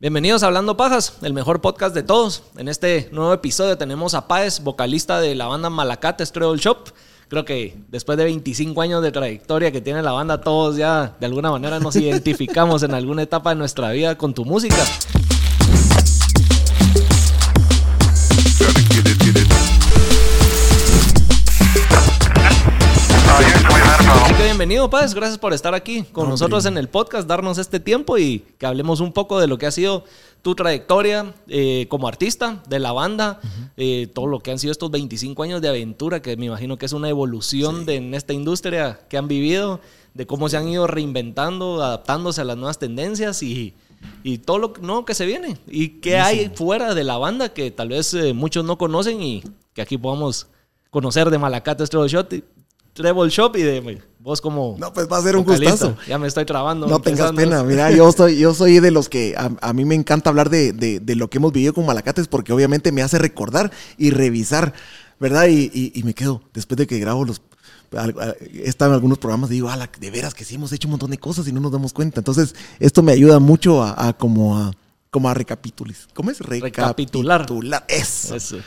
Bienvenidos a Hablando Pajas, el mejor podcast de todos. En este nuevo episodio tenemos a Páez, vocalista de la banda Malacates Treble Shop. Creo que después de 25 años de trayectoria que tiene la banda, todos ya de alguna manera nos identificamos en alguna etapa de nuestra vida con tu música. Bienvenido, Páez. Gracias por estar aquí con nosotros en el podcast, darnos este tiempo y que hablemos un poco de lo que ha sido tu trayectoria eh, como artista de la banda, eh, todo lo que han sido estos 25 años de aventura, que me imagino que es una evolución de, en esta industria que han vivido, de cómo se han ido reinventando, adaptándose a las nuevas tendencias y, y todo lo nuevo que se viene. Y qué hay fuera de la banda que tal vez eh, muchos no conocen y que aquí podamos conocer de Malacate Treble Shop, Treble Shop y de vos como... No, pues va a ser un vocalista. gustazo. Ya me estoy trabando. No tengas pena, mira, yo soy, yo soy de los que a, a mí me encanta hablar de, de- de lo que hemos vivido con Malacates porque obviamente me hace recordar y revisar, ¿verdad? Y, y- y me quedo, después de que grabo los... estado en algunos programas y digo, ala, de veras que sí hemos hecho un montón de cosas y no nos damos cuenta. Entonces, esto me ayuda mucho a, a como a como a recapitular. ¿Cómo es? Recapitular. Recapitular. Eso. Eso.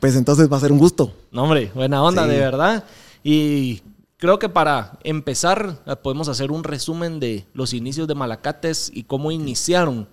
Pues entonces va a ser un gusto. No, hombre, buena onda, Sí. de verdad. Y creo que para empezar eh, podemos hacer un resumen de los inicios de Malacates y cómo iniciaron.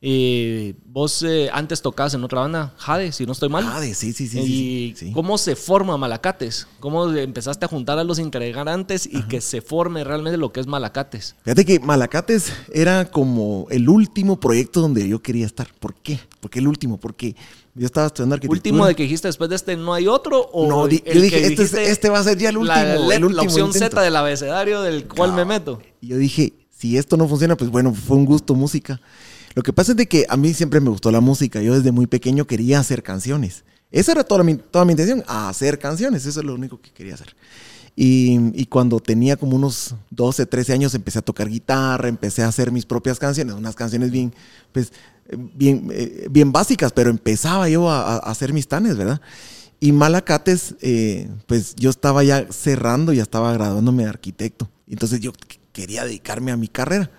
Eh, vos eh, antes tocabas en otra banda, Jade, si no estoy mal. Ah, de sí, sí, sí. y sí, sí. cómo se forma Malacates, cómo empezaste a juntar a los integrantes y que se forme realmente lo que es Malacates. Fíjate que Malacates era como el último proyecto donde yo quería estar. ¿Por qué? Porque el último, porque yo estaba estudiando arquitectura. Último de que dijiste después de este no hay otro o No, di- yo dije, este, dijiste este va a ser ya el último. la, el la opción intento. Z del abecedario del cual me meto. Y yo dije, si esto no funciona, pues bueno, fue un gusto música. Lo que pasa es de que a mí siempre me gustó la música. Yo desde muy pequeño quería hacer canciones. Esa era toda mi, toda mi intención, hacer canciones. Eso es lo único que quería hacer. Y, y cuando tenía como unos 12, 13 años empecé a tocar guitarra, empecé a hacer mis propias canciones, unas canciones bien, pues, bien, eh, bien básicas, pero empezaba yo a, a hacer mis tanes, ¿verdad? Y Malacates, eh, pues yo estaba ya cerrando, ya estaba graduándome de arquitecto. Entonces yo qu- quería dedicarme a mi carrera.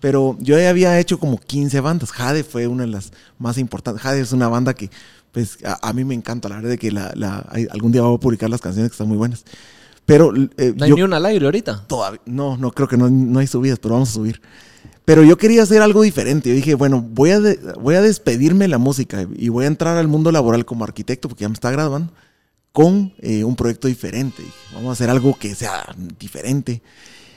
Pero yo ya había hecho como 15 bandas. Jade fue una de las más importantes. Jade es una banda que, pues, a, a mí me encanta. La verdad de que la, la- algún día voy a publicar las canciones que están muy buenas. Pero eh, No hay yo ni una al aire ahorita. todavía, no, no creo que no, no hay subidas, pero vamos a subir. Pero yo quería hacer algo diferente. Yo dije, bueno, voy a, de- voy a despedirme de la música y voy a entrar al mundo laboral como arquitecto, porque ya me está graduando, con eh, un proyecto diferente. Vamos a hacer algo que sea diferente.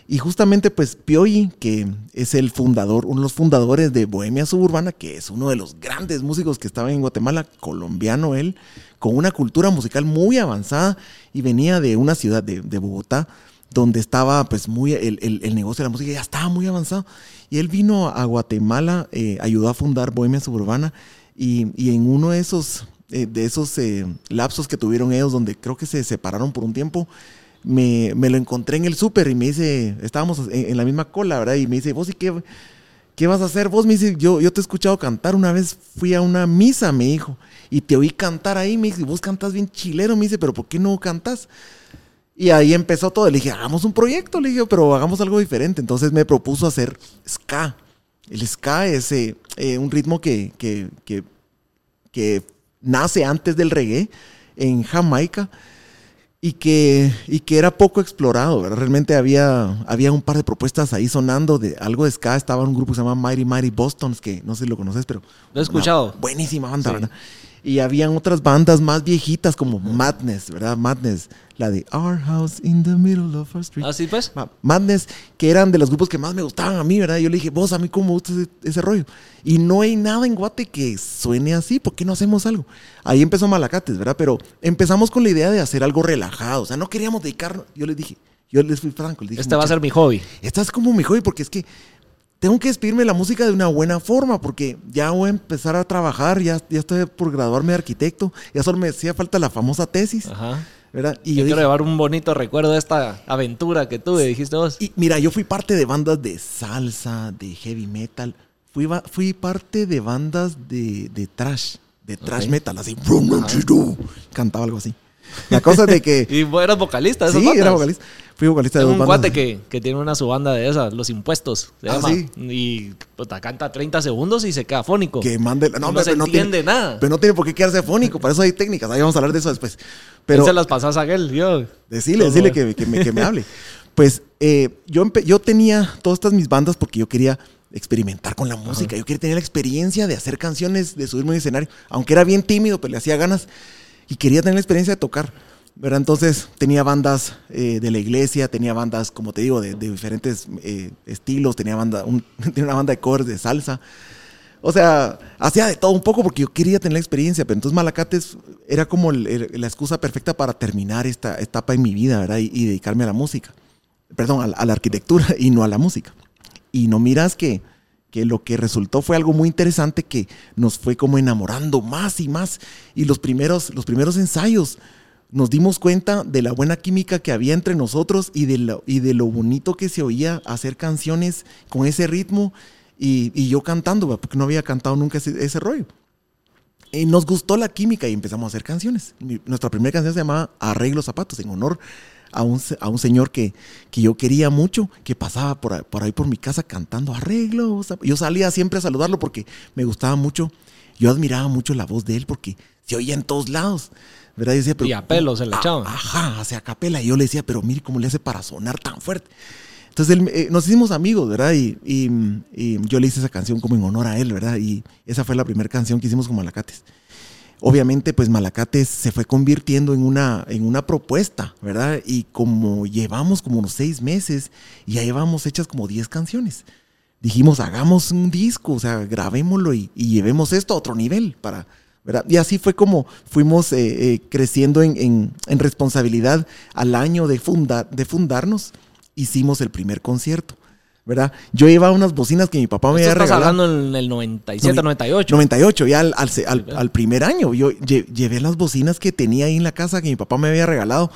Y justamente, pues, Pioy, que es el fundador, uno de los fundadores de Bohemia Suburbana, que es uno de los grandes músicos que estaba en Guatemala, colombiano él, con una cultura musical muy avanzada y venía de una ciudad de, de Bogotá, donde estaba, pues, muy, el, el- el negocio de la música ya estaba muy avanzado. Y él vino a Guatemala, eh, ayudó a fundar Bohemia Suburbana, y, en uno de esos, eh, de esos eh, lapsos que tuvieron ellos, donde creo que se separaron por un tiempo, me, me lo encontré en el súper y me dice, estábamos en, la misma cola, ¿verdad? Y me dice, vos y qué, qué vas a hacer? Vos me dice, yo, yo te he escuchado cantar una vez, fui a una misa, me dijo, y te oí cantar ahí, me dice, vos cantas bien chilero, me dice, pero ¿por qué no cantas? Y ahí empezó todo, le dije, hagamos un proyecto, le dije, pero hagamos algo diferente. Entonces me propuso hacer ska. El ska es eh, eh, un ritmo que, que, que, que nace antes del reggae en Jamaica y que, y que era poco explorado. ¿verdad? Realmente había, había un par de propuestas ahí sonando de algo de ska. Estaba un grupo que se llama Mighty Mighty Bostons, que no sé si lo conoces, pero... Lo he escuchado. buenísima banda, Sí. ¿verdad? Y habían otras bandas más viejitas como Madness, ¿verdad? Madness, la de Our House in the Middle of Our Street. Así pues. Ma- Madness, que eran de los grupos que más me gustaban a mí, ¿verdad? Yo le dije, vos, a mí cómo gusta ese, ese rollo. Y no hay nada en Guate que suene así, ¿por qué no hacemos algo? Ahí empezó Malacates, ¿verdad? Pero empezamos con la idea de hacer algo relajado, o sea, no queríamos dedicarnos, yo les dije, yo les fui franco, les dije, Este va a "Mucha- ser mi hobby. esta es como mi hobby porque es que tengo que despedirme de la música de una buena forma porque ya voy a empezar a trabajar, ya, ya estoy por graduarme de arquitecto, ya solo me hacía falta la famosa tesis, Ajá. ¿verdad? Y yo quiero dije, llevar un bonito recuerdo de esta aventura que tuve, dijiste vos. y mira, yo fui parte de bandas de salsa, de heavy metal, fui, fui parte de bandas de, de trash, de trash metal, así, cantaba algo así. La cosa de que... y vos eras vocalista sí, bandas? era vocalista. Fui vocalista de dos un bandas. cuate que, que tiene una subanda de esas, Los Impuestos, se Ah, llama. sí. Y puta, canta 30 segundos y se queda fónico. Que mande... No, No hombre, se pero entiende tiene, nada. Pero no tiene por qué quedarse fónico. Para eso hay técnicas. Ahí vamos a hablar de eso después. Pero Él se las pasas a aquel, yo. decirle bien. que, que me, que me hable. Pues eh, yo, yo tenía todas estas mis bandas porque yo quería experimentar con la música. Yo quería tener la experiencia de hacer canciones, de subirme a un escenario. Aunque era bien tímido, pero le hacía ganas. Y quería tener la experiencia de tocar. ¿verdad? Entonces tenía bandas eh, de la iglesia, tenía bandas, como te digo, de, diferentes eh, estilos. Tenía, banda, un- tenía una banda de covers de salsa. O sea, hacía de todo un poco porque yo quería tener la experiencia, pero entonces Malacates era como la excusa perfecta para terminar esta etapa en mi vida, ¿verdad? Y, dedicarme a la música. Perdón, a la arquitectura y no a la música. Y no miras que, que lo que resultó fue algo muy interesante que nos fue como enamorando más y más. Y los primeros, los primeros ensayos nos dimos cuenta de la buena química que había entre nosotros y de lo, y de lo bonito que se oía hacer canciones con ese ritmo y, y yo cantando, porque no había cantado nunca ese, ese rollo. Y nos gustó la química y empezamos a hacer canciones. Nuestra primera canción se llamaba Arreglo Zapatos, en honor a un, a un señor que, que yo quería mucho, que pasaba por, ahí- por ahí por mi casa cantando Arreglo Zapatos. Yo salía siempre a saludarlo porque me gustaba mucho. Yo admiraba mucho la voz de él porque se oía en todos lados. ¿verdad? Yo decía, pero, Y a pelo se le Ah, echaban. Ajá, hacia capela. Y yo le decía, pero mire cómo le hace para sonar tan fuerte. Entonces él, eh, nos hicimos amigos, ¿verdad? Y, y- y yo le hice esa canción como en honor a él, ¿verdad? Y esa fue la primera canción que hicimos con Malacates. Obviamente, pues Malacates se fue convirtiendo en una, en una propuesta, ¿verdad? Y como llevamos como unos seis meses, y ya llevamos hechas como 10 canciones. Dijimos, hagamos un disco, o sea, grabémoslo y, y llevemos esto a otro nivel para, ¿verdad? Y así fue como fuimos eh, eh, creciendo en, en- en responsabilidad al año de, funda- de fundarnos. Hicimos el primer concierto, ¿verdad? Yo llevaba unas bocinas que mi papá me Esto había estás regalado. hablando en el 97, 98. 98, ya al, al, al- al primer año. Yo lle- llevé las bocinas que tenía ahí en la casa que mi papá me había regalado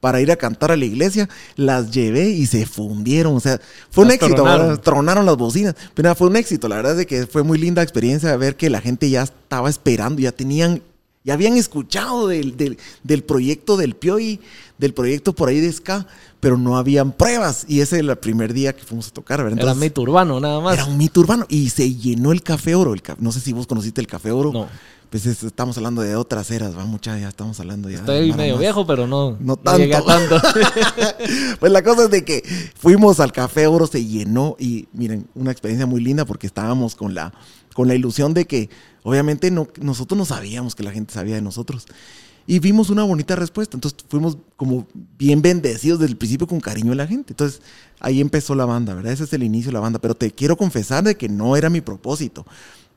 para ir a cantar a la iglesia. Las llevé y se fundieron. O sea, fue un éxito. tronaron. las bocinas. Pero nada, fue un éxito. La verdad es que fue muy linda experiencia de ver que la gente ya estaba esperando, ya tenían, ya habían escuchado del, del, del proyecto del Pioy, del proyecto por ahí de Ska, pero no habían pruebas. Y ese era el primer día que fuimos a tocar. ¿verdad? Era Entonces, mito urbano, nada más. era un mito urbano y se llenó el Café Oro. El ca- no sé si vos conociste el Café Oro. No. Pues es- estamos hablando de otras eras, va mucha, ya estamos hablando ya. Estoy medio más. viejo, pero no, No no tanto. tanto. Pues la cosa es de que fuimos al Café Oro, se llenó y miren, una experiencia muy linda porque estábamos con la, con la ilusión de que obviamente no, nosotros no sabíamos que la gente sabía de nosotros. Y vimos una bonita respuesta. Entonces fuimos como bien bendecidos desde el principio con cariño de la gente. Entonces ahí empezó la banda, ¿verdad? Ese es el inicio de la banda. Pero te quiero confesar de que no era mi propósito.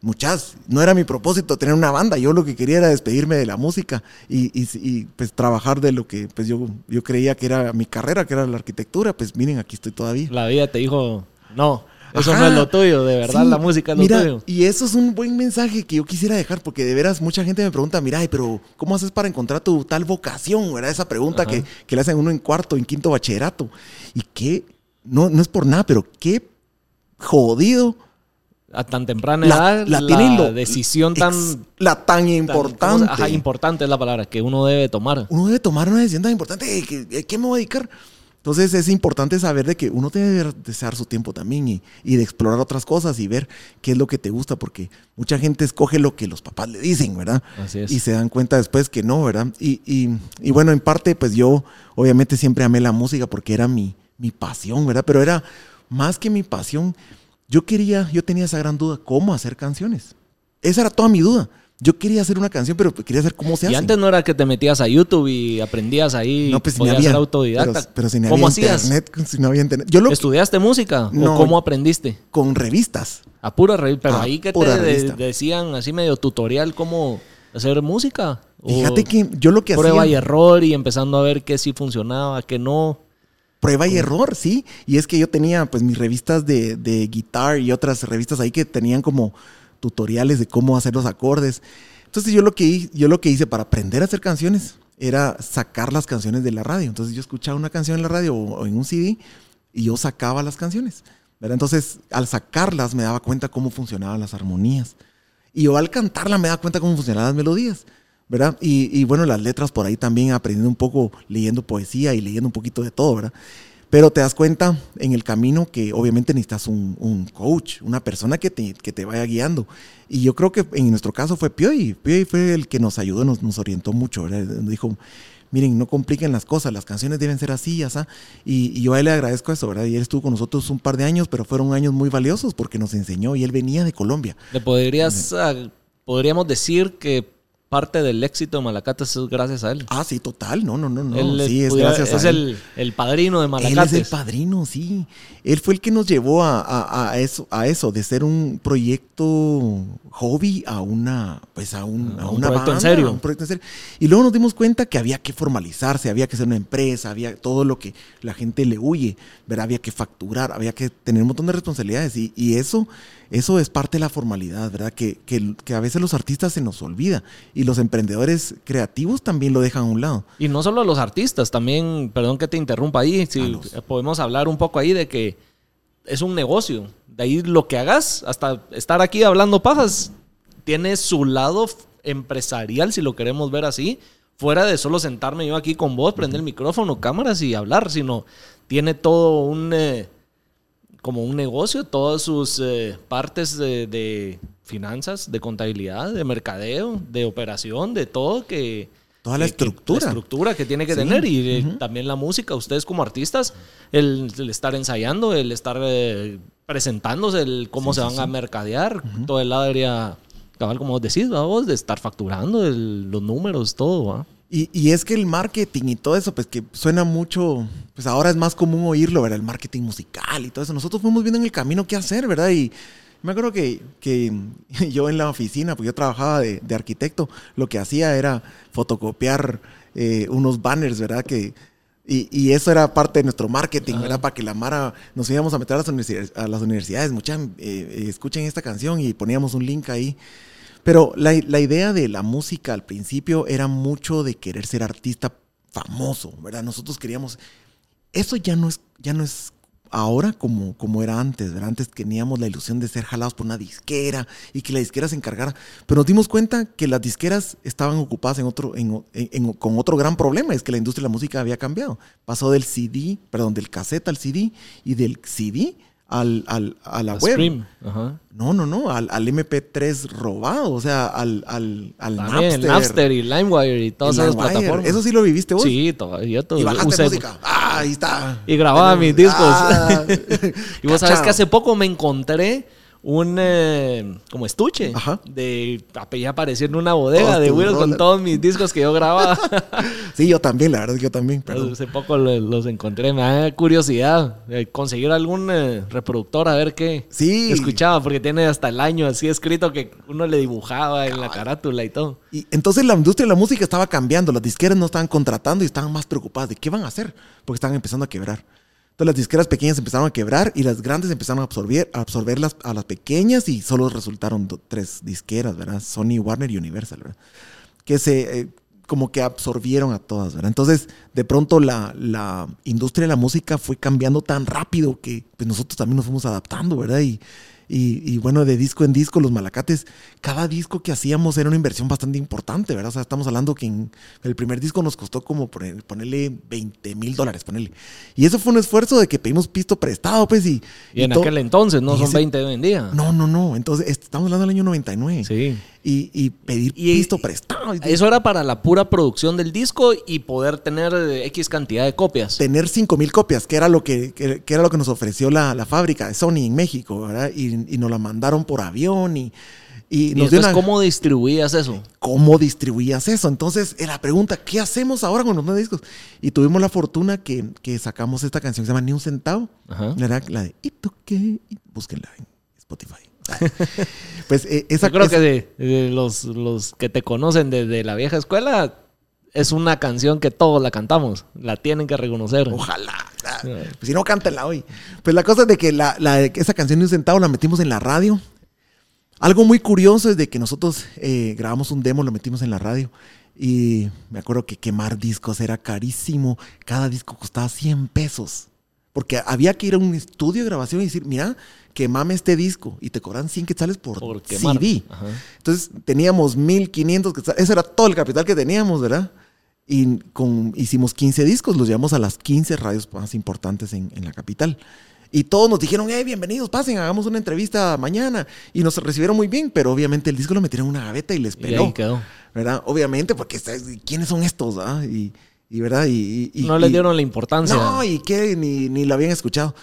Muchas, no era mi propósito tener una banda. Yo lo que quería era despedirme de la música y, y- pues trabajar de lo que pues yo, yo creía que era mi carrera, que era la arquitectura. Pues miren, aquí estoy todavía. La vida te dijo, no, eso Ajá. no es lo tuyo, de verdad Sí, la música es lo mira, tuyo. Y eso es un buen mensaje que yo quisiera dejar, porque de veras mucha gente me pregunta, mira, pero ¿cómo haces para encontrar tu tal vocación? ¿Verdad? Esa pregunta que, que le hacen uno en cuarto, en quinto bachillerato. Y que, no, no es por nada, pero qué jodido A tan temprana la, edad, la la, tienen lo- decisión tan, ex- la tan tan- importante. ¿cómo se- ajá, importante es la palabra que uno debe tomar. uno debe tomar una decisión tan importante. ¿A qué, qué me voy a dedicar? Entonces es importante saber de que uno debe desear su tiempo también y, y de explorar otras cosas y ver qué es lo que te gusta, porque mucha gente escoge lo que los papás le dicen, ¿verdad? Así es. Y se dan cuenta después que no, ¿verdad? Y, y- y bueno, en parte, pues yo obviamente siempre amé la música porque era mi, mi pasión, ¿verdad? Pero era más que mi pasión. Yo quería, yo tenía esa gran duda, ¿cómo hacer canciones? Esa era toda mi duda. Yo quería hacer una canción, pero quería saber cómo se Y hace. antes no era que te metías a YouTube y aprendías ahí, No, pues si no podías había. ser autodidacta. Pero, pero si no ¿Cómo había hacías? internet, si no había internet. Yo lo ¿Estudiaste música No. o cómo aprendiste? con revistas. A pura revista. Pero A ahí que te de- decían así medio tutorial cómo hacer música. Fíjate que yo lo que prueba y hacía. error y empezando a ver qué sí funcionaba, qué no. Prueba y error, sí. Y es que yo tenía pues mis revistas de, de guitar y otras revistas ahí que tenían como tutoriales de cómo hacer los acordes. Entonces yo lo que, yo lo que hice para aprender a hacer canciones era sacar las canciones de la radio. Entonces yo escuchaba una canción en la radio o, o en un CD y yo sacaba las canciones. ¿verdad? Entonces al sacarlas me daba cuenta cómo funcionaban las armonías. Y yo al cantarla me daba cuenta cómo funcionaban las melodías. ¿verdad? Y, y, bueno, las letras por ahí también aprendiendo un poco, leyendo poesía y leyendo un poquito de todo, ¿verdad? Pero te das cuenta en el camino que obviamente necesitas un, un coach, una persona que te, que te, vaya guiando. Y yo creo que en nuestro caso fue Pioy. Pioy fue el que nos ayudó, nos, nos orientó mucho, ¿verdad? Dijo, miren, no compliquen las cosas, las canciones deben ser así, ya y, y, yo a él le agradezco eso, ¿verdad? Y él estuvo con nosotros un par de años, pero fueron años muy valiosos porque nos enseñó y él venía de Colombia. ¿Le podrías, uh, podríamos decir que parte del éxito de Malacates es gracias a él. Ah, sí, total. No, no, no, no. Él sí, es, gracias a él. Es el, el, padrino de Malacates. Él es el padrino, sí. Él fue el que nos llevó a, a, a, eso, a eso, de ser un proyecto hobby a una, pues a, un, a un una proyecto banda, en serio. un proyecto en serio. Y luego nos dimos cuenta que había que formalizarse, había que ser una empresa, había todo lo que la gente le huye, ¿verdad? Había que facturar, había que tener un montón de responsabilidades. Y, y eso, eso es parte de la formalidad, ¿verdad? Que, que, que a veces los artistas se nos olvida. Y los emprendedores creativos también lo dejan a un lado. Y no solo los artistas, también, perdón que te interrumpa ahí, si los... podemos hablar un poco ahí de que es un negocio. De ahí lo que hagas, hasta estar aquí hablando pajas, tiene su lado empresarial, si lo queremos ver así, fuera de solo sentarme yo aquí con vos, prender el micrófono, cámaras y hablar, sino tiene todo un... Eh, como un negocio, todas sus eh, partes de, de, finanzas, de contabilidad, de mercadeo, de operación, de todo que... Toda la que, estructura. Que, la estructura que tiene que sí. tener y uh -huh. también la música. Ustedes como artistas, el, el estar ensayando, el estar eh, presentándose, el cómo sí, se van a mercadear, uh -huh. todo el área, cabal, como decís, vos, de estar facturando, el, los números, todo, ¿va? Y, y, es que el marketing y todo eso, pues que suena mucho, pues ahora es más común oírlo, ¿verdad? El marketing musical y todo eso. Nosotros fuimos viendo en el camino qué hacer, ¿verdad? Y me acuerdo que, que yo en la oficina, pues yo trabajaba de, de arquitecto, lo que hacía era fotocopiar eh, unos banners, ¿verdad? Que, y, y, eso era parte de nuestro marketing, ¿verdad? Para que la Mara nos íbamos a meter a las universidades, a las universidades mucha, eh, escuchen esta canción y poníamos un link ahí. Pero la, la, idea de la música al principio era mucho de querer ser artista famoso, ¿verdad? Nosotros queríamos... Eso ya no es, ya no es ahora como, como era antes, ¿verdad? Antes teníamos la ilusión de ser jalados por una disquera y que la disquera se encargara. Pero nos dimos cuenta que las disqueras estaban ocupadas en otro, en, con otro gran problema, es que la industria de la música había cambiado. Pasó del CD, perdón, del cassette al CD y del CD al, al, a la, A web. Stream. Ajá. No, no, no, al, al, MP3 robado, o sea, al, al, al También, Napster. Napster y LimeWire y todas y esas LimeWire. plataformas. ¿Eso sí lo viviste vos? Sí, todavía todo. Y bajaste usé- música. Ah, ahí está. Y grababa mis discos. Ah, Y vos sabes que hace poco me encontré un eh, como estuche Ajá. de ya apareció en una bodega de tus Wills con todos mis discos que yo grababa. Sí, yo también, la verdad yo también, perdón. hace poco lo- los encontré, me da curiosidad eh, conseguir algún eh, reproductor a ver qué Sí. escuchaba porque tiene hasta el año así escrito que uno le dibujaba en la carátula y todo. Y entonces la industria de la música estaba cambiando, las disqueras no estaban contratando y estaban más preocupadas de qué van a hacer, porque estaban empezando a quebrar. Entonces las disqueras pequeñas empezaron a quebrar y las grandes empezaron a absorber, a las, a las pequeñas y solo resultaron tres disqueras, ¿verdad? Sony, Warner y Universal, ¿verdad? Que se, eh, como que absorbieron a todas, ¿verdad? Entonces, de pronto la, la industria de la música fue cambiando tan rápido que pues, nosotros también nos fuimos adaptando, ¿verdad? Y, y, y, bueno, de disco en disco, los malacates, cada disco que hacíamos era una inversión bastante importante, ¿verdad? O sea, estamos hablando que en el primer disco nos costó como poner- ponerle 20 mil dólares, ponerle. Y eso fue un esfuerzo de que pedimos pisto prestado, pues, y... Y, en aquel entonces, no son ese- 20 de hoy en día. No, no, no. Entonces, est- estamos hablando del año 99. Sí. Y, y pedir Y- pisto prestado. y- Eso era para la pura producción del disco y poder tener eh, X cantidad de copias. tener 5 mil copias, que era lo que, que- que era lo que nos ofreció la, la fábrica de Sony en México, ¿verdad? Y, y nos la mandaron por avión y, y Y nos dio entonces, una- ¿cómo distribuías eso? ¿Cómo distribuías eso? Entonces, la pregunta, ¿qué hacemos ahora con los nuevos discos? Y tuvimos la fortuna que, que sacamos esta canción que se llama Ni un centavo, Ajá. La de ¿Y tú qué? Y Búsquenla en Spotify. Pues eh, esa Yo creo esa- que de, de los, los que te conocen desde la vieja escuela, es una canción que todos la cantamos. La tienen que reconocer. Ojalá. ah, Pues si no, cántenla hoy. Pues la cosa es de que la, la- esa canción de un centavo la metimos en la radio. Algo muy curioso es de que nosotros eh, grabamos un demo, lo metimos en la radio. Y me acuerdo que quemar discos era carísimo. Cada disco costaba 100 pesos. Porque había que ir a un estudio de grabación y decir, mira, quemame este disco y te cobran 100 quetzales por. CD. Ajá. Entonces teníamos 1500 quetzales. Ese era todo el capital que teníamos, ¿verdad? Y con, hicimos 15 discos, los llevamos a las 15 radios más importantes en, en la capital. Y todos nos dijeron, hey, bienvenidos, pasen, hagamos una entrevista mañana. Y nos recibieron muy bien, pero obviamente el disco lo metieron en una gaveta y les Y peló. ahí quedó. ¿Verdad? Obviamente, porque ¿quiénes son estos? ah? Y, y, ¿verdad? Y, y- no y- les dieron la importancia. no, y que ni, ni lo habían escuchado.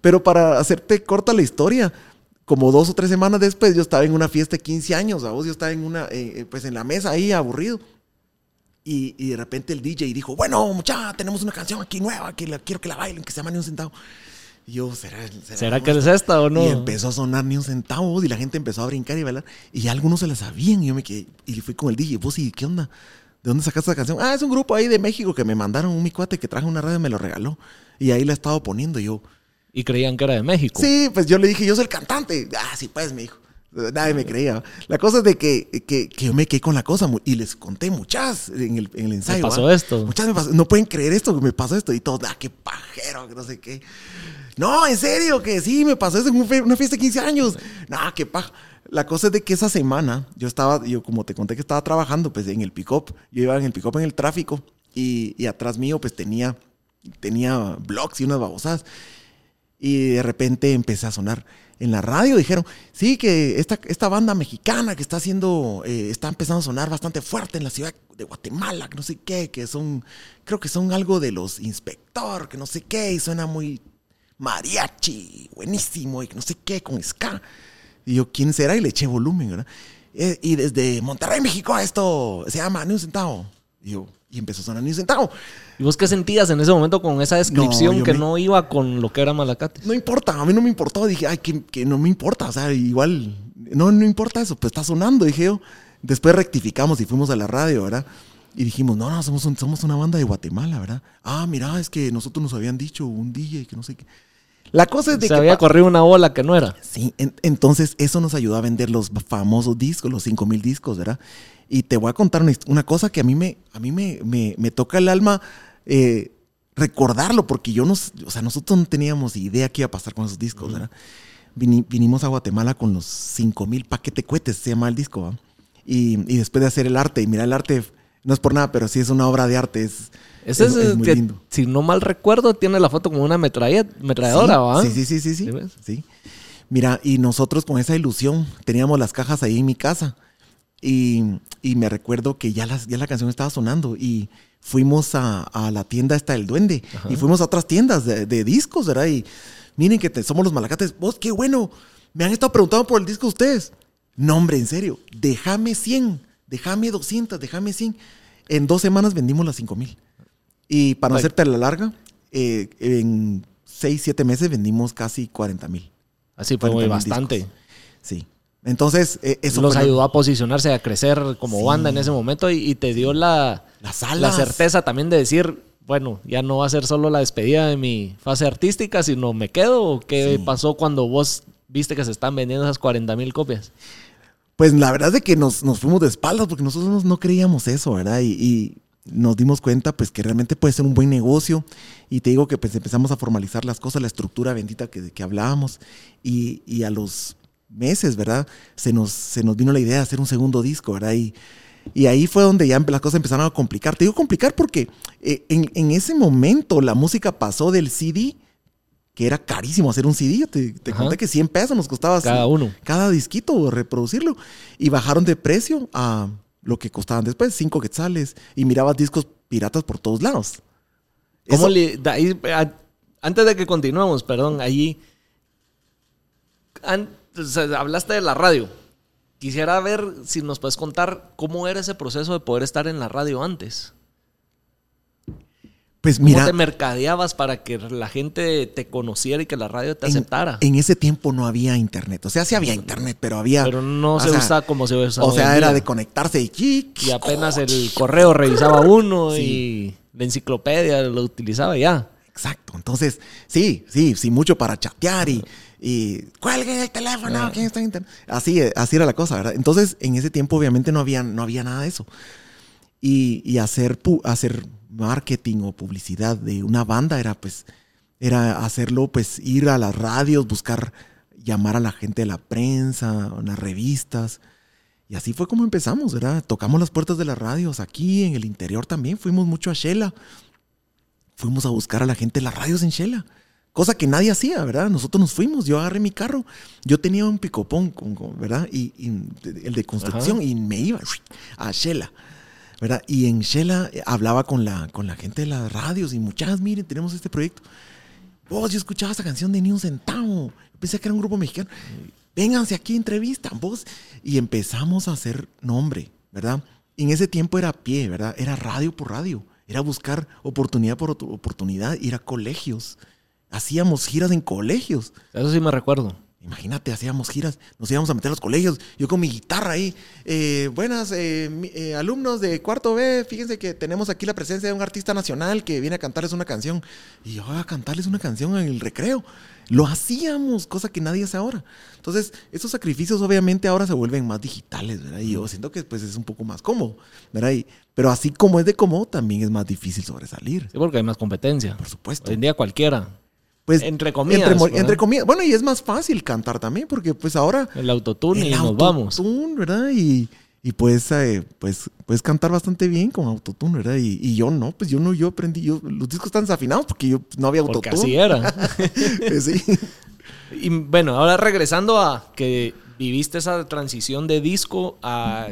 Pero para hacerte corta la historia, como dos o tres semanas después, yo estaba en una fiesta de 15 años, ¿a vos? Yo estaba en una, eh, eh, pues en la mesa ahí, aburrido. Y, y de repente el DJ dijo, bueno, mucha, tenemos una canción aquí nueva, que la, quiero que la bailen, que se llama Ni un Centavo. Y yo, ¿será, será, ¿Será que es esta o no? Y empezó a sonar Ni un Centavo, y la gente empezó a brincar y bailar. Y ya algunos se la sabían, y yo me quedé, y fui con el DJ, vos, ¿y qué onda? ¿De dónde sacaste esa canción? Ah, es un grupo ahí de México que me mandaron un mi cuate que trajo una radio y me lo regaló. Y ahí la he estado poniendo y yo. Y creían que era de México. Sí, pues yo le dije, yo soy el cantante. Ah, sí, pues, me dijo. Nadie me creía. La cosa es de que, que, que yo me quedé con la cosa y les conté muchas en el, en el ensayo. pasó ¿va? esto. Muchas me pasó. No pueden creer esto, que me pasó esto. Y todos, ah, qué pajero, que no sé qué. No, en serio, que sí, me pasó eso en una fiesta de 15 años. No, qué paja. La cosa es de que esa semana yo estaba, yo como te conté que estaba trabajando, pues en el pick-up. Yo iba en el pick-up en el tráfico y, y atrás mío, pues tenía, tenía blogs y unas babosadas. Y de repente empecé a sonar en la radio. Dijeron, sí, que esta, esta banda mexicana que está haciendo, eh, está empezando a sonar bastante fuerte en la ciudad de Guatemala, que no sé qué, que son, creo que son algo de los inspector, que no sé qué, y suena muy mariachi, buenísimo, y que no sé qué, con ska. Y yo, ¿quién será? Y le eché volumen, ¿verdad? Eh, y desde Monterrey, México, esto se llama Ni un centavo. Y yo, y empezó a sonar Ni un centavo. ¿Y vos qué sentías en ese momento con esa descripción que me- no iba con lo que era Malacate? No importa, a mí no me importó. Dije, ay, que, que no me importa. O sea, igual, no, no importa eso, pues está sonando, dije yo. Después rectificamos y fuimos a la radio, ¿verdad? Y dijimos, no, no, somos, un- somos una banda de Guatemala, ¿verdad? Ah, mira, es que nosotros nos habían dicho un DJ que no sé qué. La cosa es de Se que. había corrido una bola que no era. Sí, en- entonces eso nos ayudó a vender los famosos discos, los 5000 discos, ¿verdad? Y te voy a contar una, una cosa que a mí me, a mí me, me, me toca el alma eh, recordarlo, porque yo no, o sea, nosotros no teníamos idea qué iba a pasar con esos discos, ¿verdad? Vini- vinimos a Guatemala con los 5000 paquete cohetes, se llama el disco, ¿va? Y, y después de hacer el arte, y mira, el arte no es por nada, pero sí es una obra de arte, es, Ese es, es el muy que, lindo. si no mal recuerdo, tiene la foto como una metralla- metralladora, ¿va? Sí, sí, sí, sí, sí. ¿Sí sí. Mira, y nosotros con esa ilusión teníamos las cajas ahí en mi casa. Y, y me recuerdo que ya, las, ya la canción estaba sonando y fuimos a, a la tienda esta del duende y fuimos a otras tiendas de, de discos, ¿verdad? Y miren que te- somos los malacates. Vos, qué bueno. Me han estado preguntando por el disco ustedes. No, hombre, en serio. Déjame 100, déjame 200, déjame 100. En dos semanas vendimos las 5000. Y para no hacerte la larga, eh, en 6, 7 meses vendimos casi 40 mil. Así fue 40,000 bastante. discos. Sí. Entonces, eh, eso Los ayudó a posicionarse, a crecer como Sí. banda en ese momento y, y te dio la, la certeza también de decir, bueno, ya no va a ser solo la despedida de mi fase artística, sino me quedo. ¿O ¿Qué Sí. pasó cuando vos viste que se están vendiendo esas 40 mil copias? Pues la verdad es que nos, nos fuimos de espaldas porque nosotros no, no creíamos eso, ¿verdad? Y, y nos dimos cuenta pues que realmente puede ser un buen negocio y te digo que pues empezamos a formalizar las cosas, la estructura bendita que, que hablábamos y, y a los meses, ¿verdad? Se nos, se nos vino la idea de hacer un segundo disco, ¿verdad? Y, y ahí fue donde ya las cosas empezaron a complicar. Te digo complicar porque eh, en, en ese momento la música pasó del CD, que era carísimo hacer un CD, te, te conté que 100 pesos nos costaba Cada uno. cada disquito, reproducirlo. Y bajaron de precio a lo que costaban después, cinco quetzales. Y mirabas discos piratas por todos lados. ¿Cómo Eso- le- de ahí, a- antes de que continuemos, perdón, allí an- o sea, hablaste de la radio. Quisiera ver si nos puedes contar cómo era ese proceso de poder estar en la radio antes. Pues ¿Cómo mira, te mercadeabas para que la gente te conociera y que la radio te en, aceptara? en ese tiempo no había internet. O sea, sí había internet, pero había... Pero no se sea, usa como se usa O sea, era día. de conectarse y... Y apenas el correo revisaba uno Sí. y la enciclopedia lo utilizaba ya. Exacto. Entonces, sí, sí, sí, mucho para chatear y, y cuelguen el teléfono, ¿quién está en internet? Así, así era la cosa, ¿verdad? Entonces, en ese tiempo, obviamente, no había, no había nada de eso. Y, y hacer, hacer marketing o publicidad de una banda era, pues, era hacerlo, pues ir a las radios, buscar llamar a la gente de la prensa, las revistas. Y así fue como empezamos, ¿verdad? Tocamos las puertas de las radios aquí, en el interior también. Fuimos mucho a Shela. Fuimos a buscar a la gente de las radios en Shela. Cosa que nadie hacía, ¿verdad? Nosotros nos fuimos, yo agarré mi carro, yo tenía un picopón, ¿verdad? Y, el de construcción y me iba a Shela, ¿verdad? Y en Shela hablaba con la, con la gente de las radios y muchas, miren, tenemos este proyecto. Vos, yo escuchaba esa canción de Ni un centavo, pensé que era un grupo mexicano. Vénganse aquí, entrevistan, vos. Y empezamos a hacer nombre, ¿verdad? Y en ese tiempo era a pie, ¿verdad? Era radio por radio. Era buscar oportunidad por oportunidad, ir a colegios hacíamos giras en colegios. Eso sí me recuerdo. Imagínate, hacíamos giras, nos íbamos a meter a los colegios, yo con mi guitarra ahí. Eh, buenas, eh, eh, alumnos de cuarto B, fíjense que tenemos aquí la presencia de un artista nacional que viene a cantarles una canción. Y yo a cantarles una canción en el recreo. Lo hacíamos, cosa que nadie hace ahora. Entonces, esos sacrificios obviamente ahora se vuelven más digitales, ¿verdad? Y yo siento que pues es un poco más cómodo, ¿verdad? pero así como es de cómodo, también es más difícil sobresalir. Sí, porque hay más competencia. Por supuesto. Hoy en día cualquiera pues entre comillas. Entre, comillas. Bueno, y es más fácil cantar también, porque pues ahora. El autotune y nos vamos. ¿verdad? Y, y puedes, eh, pues, puedes cantar bastante bien con autotune, ¿verdad? Y, yo no, pues yo no, yo aprendí, yo, los discos están desafinados porque yo no había autotune. Porque así era. Pues sí. Y bueno, ahora regresando a que viviste esa transición de disco a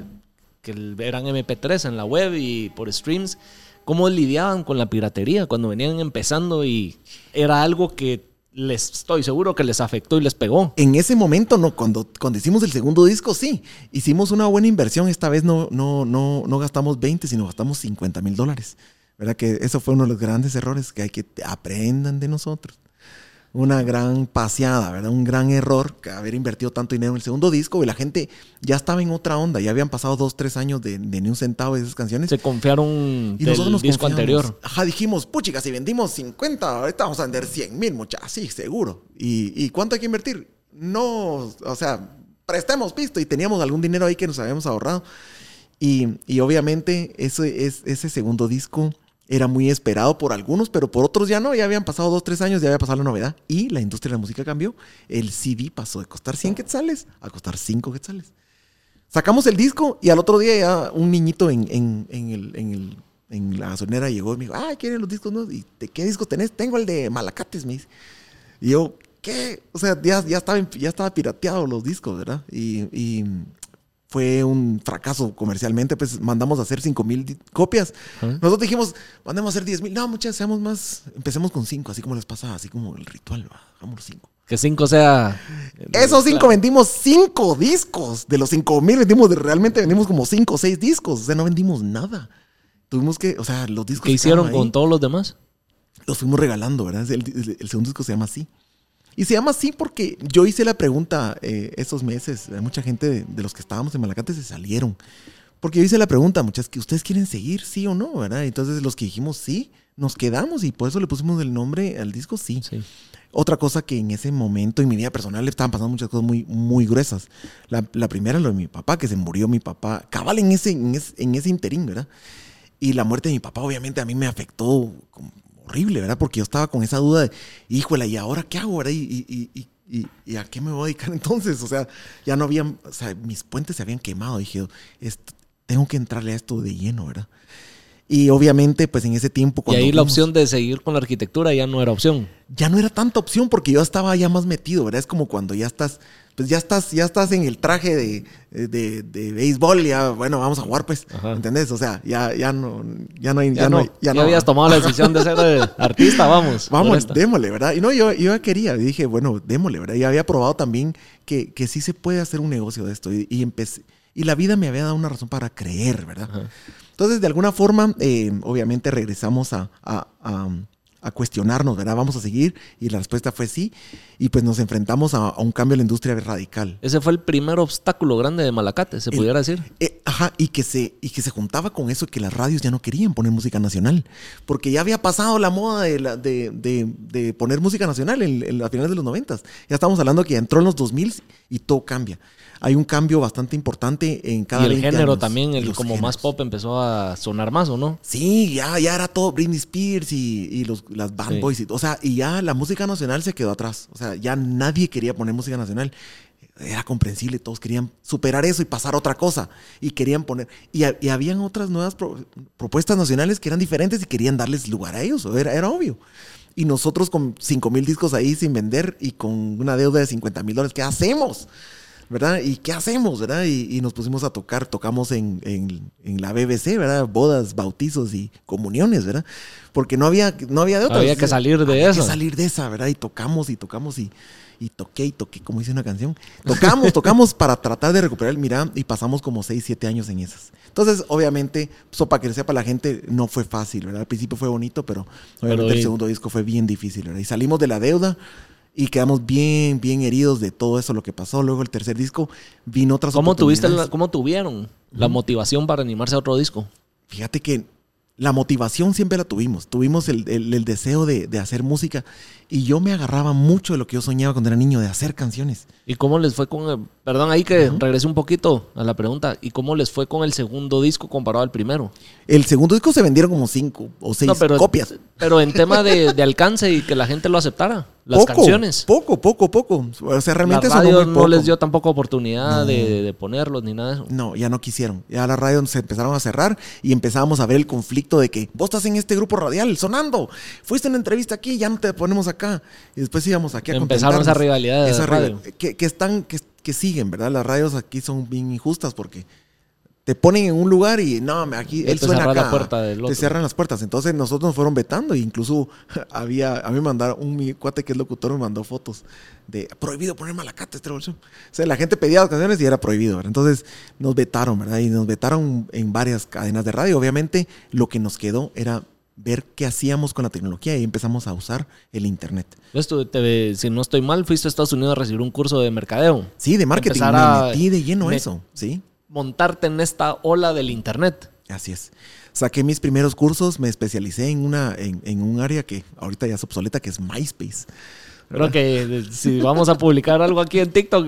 que eran MP3 en la web y por streams cómo lidiaban con la piratería cuando venían empezando y era algo que les estoy seguro que les afectó y les pegó. En ese momento no, cuando, cuando hicimos el segundo disco sí, hicimos una buena inversión, esta vez no, no, no, no gastamos 20, sino gastamos 50 mil dólares. ¿Verdad? Que eso fue uno de los grandes errores que hay que aprendan de nosotros una gran paseada, ¿verdad? Un gran error que haber invertido tanto dinero en el segundo disco y la gente ya estaba en otra onda, ya habían pasado dos, tres años de, ni un centavo de esas canciones. Se confiaron y nosotros nos disco anterior. Ajá, dijimos, puchica, si vendimos 50, ahorita vamos a vender 100 mil, muchachos, sí, seguro. ¿Y, cuánto hay que invertir? No, o sea, prestemos pisto y teníamos algún dinero ahí que nos habíamos ahorrado. Y, y obviamente ese, es, ese segundo disco era muy esperado por algunos, pero por otros ya no. Ya habían pasado dos, tres años, ya había pasado la novedad. Y la industria de la música cambió. El CD pasó de costar 100 quetzales a costar 5 quetzales. Sacamos el disco y al otro día ya un niñito en, en, en, el, en, la gasolinera llegó y me dijo, ah, ¿quieren los discos? No? ¿Y de qué discos tenés? Tengo el de Malacates, me dice. Y yo, ¿qué? O sea, ya, ya, estaba, ya estaba pirateado los discos, ¿verdad? Y, y fue un fracaso comercialmente, pues mandamos a hacer 5 mil copias. Nosotros dijimos, mandemos a hacer 10 mil. No, muchas, seamos más, empecemos con 5, así como les pasa, así como el ritual, hagamos 5. Que 5 sea... Esos 5 vendimos 5 discos. De los 5 mil vendimos, realmente vendimos como 5 o 6 discos. O sea, no vendimos nada. Tuvimos que, o sea, los discos... ¿Qué hicieron con todos los demás? Los fuimos regalando, ¿verdad? El, el segundo disco se llama así. Y se llama así porque yo hice la pregunta eh, esos meses. Mucha gente de, los que estábamos en Malacate se salieron. Porque yo hice la pregunta, muchas que ustedes quieren seguir, sí o no, ¿verdad? Entonces los que dijimos sí, nos quedamos y por eso le pusimos el nombre al disco sí. Otra cosa que en ese momento en mi vida personal le estaban pasando muchas cosas muy, muy gruesas. La, primera, lo de mi papá, que se murió mi papá, cabal en ese, en ese, en ese interín, ¿verdad? Y la muerte de mi papá obviamente a mí me afectó horrible, ¿verdad? Porque yo estaba con esa duda de, híjole, ¿y ahora qué hago, verdad? Y, y, a qué me voy a dedicar entonces? O sea, ya no habían, o sea, mis puentes se habían quemado. Dije, tengo que entrarle a esto de lleno, ¿verdad? Y obviamente, pues en ese tiempo... y ahí la opción de seguir con la arquitectura ya no era opción. Ya no era tanta opción porque yo estaba ya más metido, ¿verdad? Es como cuando ya estás pues ya estás, ya estás en el traje de, de, de béisbol, ya, bueno, vamos a jugar, pues, ¿entendés? O sea, ya, ya no, ya no hay, ya, no, ya, no, habías tomado la decisión de ser eh, artista, vamos. Vamos, démosle, ¿verdad? Y no, yo, yo ya quería, dije, bueno, démosle, ¿verdad? Y había probado también que, que sí se puede hacer un negocio de esto. Y, y, empecé, y la vida me había dado una razón para creer, ¿verdad? Entonces, de alguna forma, eh, obviamente regresamos a, a a cuestionarnos, ¿verdad? Vamos a seguir. Y la respuesta fue sí. Y pues nos enfrentamos a, un cambio en la industria radical. Ese fue el primer obstáculo grande de Malacate, se pudiera decir. Eh, ajá, y que, se, y que se juntaba con eso que las radios ya no querían poner música nacional. Porque ya había pasado la moda de, la, de, de, poner música nacional en, en, a finales de los noventas. Ya estamos hablando que entró en los 2000 y todo cambia. Hay un cambio bastante importante en cada Y el 20 género años. también, el como más pop empezó a sonar más, ¿o no? Sí, ya, ya era todo Britney Spears y, y los, las band Sí. boys. y- o sea, y ya la música nacional se quedó atrás. O sea, ya nadie quería poner música nacional. Era comprensible, todos querían superar eso y pasar a otra cosa. Y querían poner. Y, y habían otras nuevas pro- propuestas nacionales que eran diferentes y querían darles lugar a ellos. Era, era obvio. Y nosotros con 5 mil discos ahí sin vender y con una deuda de 50 mil dólares, ¿qué hacemos? ¿Verdad? ¿Y qué hacemos, verdad? Y, y nos pusimos a tocar, tocamos en, en- en la BBC, ¿verdad? Bodas, bautizos y comuniones, ¿verdad? Porque no había, no había de otra. Había que salir de Había eso. que salir de esa, ¿verdad? Y tocamos y tocamos y, y toqué y toqué, como dice una canción. Tocamos, tocamos para tratar de recuperar el mirá y pasamos como 6, 7 años en esas. Entonces, obviamente, eso para que le sepa la gente, no fue fácil, ¿verdad? Al principio fue bonito, pero obviamente Pero el segundo disco fue bien difícil, ¿verdad? Y salimos de la deuda y quedamos bien, bien heridos de todo eso, lo que pasó. Luego el tercer disco vino otras ¿Cómo, tuviste la-. ¿Cómo tuvieron la motivación para animarse a otro disco? Fíjate que la motivación siempre la tuvimos. Tuvimos el, el- el deseo de, de hacer música y yo me agarraba mucho de lo que yo soñaba cuando era niño, de hacer canciones. ¿Y cómo les fue con... el- perdón, ahí que regresé un poquito a la pregunta. ¿Y cómo les fue con el segundo disco comparado al primero? El segundo disco se vendieron como cinco o seis No, pero, copias. Pero en tema de, de alcance y que la gente lo aceptara. Las poco, canciones. Poco, poco, poco. O sea, realmente la radio no les dio tampoco oportunidad de, de ponerlos ni nada de eso. No, ya no quisieron. Ya las radios se empezaron a cerrar y empezábamos a ver el conflicto de que vos estás en este grupo radial sonando. Fuiste en una entrevista aquí, ya no te ponemos acá. Y después íbamos aquí a Empezaron esa rivalidad de Esa radio. rival- que, que están, que, que siguen, ¿verdad? Las radios aquí son bien injustas porque te ponen en un lugar y no, aquí él suena la acá. puerta del Te cierran las puertas. Entonces nosotros nos fueron vetando e incluso había, a mí me mandaron, un mi cuate que es locutor me mandó fotos de prohibido poner malacate este bolso. O sea, la gente pedía las canciones y era prohibido, ¿verdad? Entonces nos vetaron, ¿verdad? Y nos vetaron en varias cadenas de radio. Obviamente lo que nos quedó era ver qué hacíamos con la tecnología y empezamos a usar el internet. Te- si no estoy mal, fuiste a Estados Unidos a recibir un curso de mercadeo. Sí, de marketing. Empezar Me a- metí de lleno a me- eso, ¿sí? Montarte en esta ola del internet. Así es. Saqué mis primeros cursos, me especialicé en, una, en, en un área que ahorita ya es obsoleta, que es MySpace. Creo que eh, si vamos a publicar algo aquí en TikTok,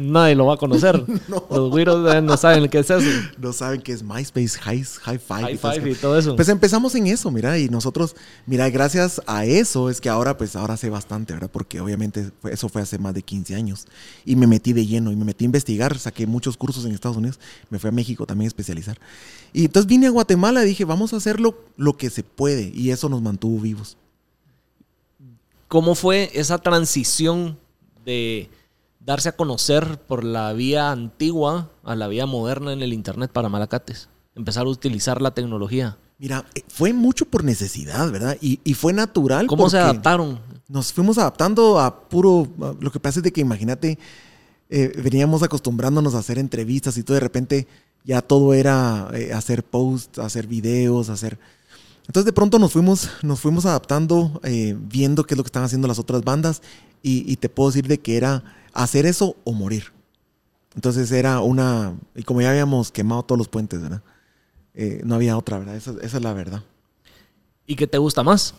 nadie lo va a conocer. Los güiros eh, no saben qué es eso. No saben qué es MySpace, High, high Five. High y five y esas todo eso. Pues empezamos en eso, mira, y nosotros, mira, gracias a eso es que ahora, pues ahora sé bastante, ¿verdad? Porque obviamente eso fue hace más de 15 años y me metí de lleno y me metí a investigar, saqué muchos cursos en Estados Unidos, me fui a México también a especializar. Y entonces vine a Guatemala y dije, vamos a hacerlo lo que se puede y eso nos mantuvo vivos. ¿Cómo fue esa transición de darse a conocer por la vía antigua a la vía moderna en el internet para Malacates? Empezar a utilizar la tecnología. Mira, eh, fue mucho por necesidad, ¿verdad? Y, y fue natural. ¿Cómo se adaptaron? nos fuimos adaptando a puro. Lo que pasa es de que imagínate, eh, veníamos acostumbrándonos a hacer entrevistas y todo de repente ya todo era eh, hacer posts, hacer videos, hacer. Entonces de pronto nos fuimos, nos fuimos adaptando, eh, viendo qué es lo que están haciendo las otras bandas y, y te puedo decir de que era hacer eso o morir. Entonces era una, y como ya habíamos quemado todos los puentes, ¿verdad? Eh, no había otra, ¿verdad? Esa, esa es la verdad. ¿Y qué te gusta más?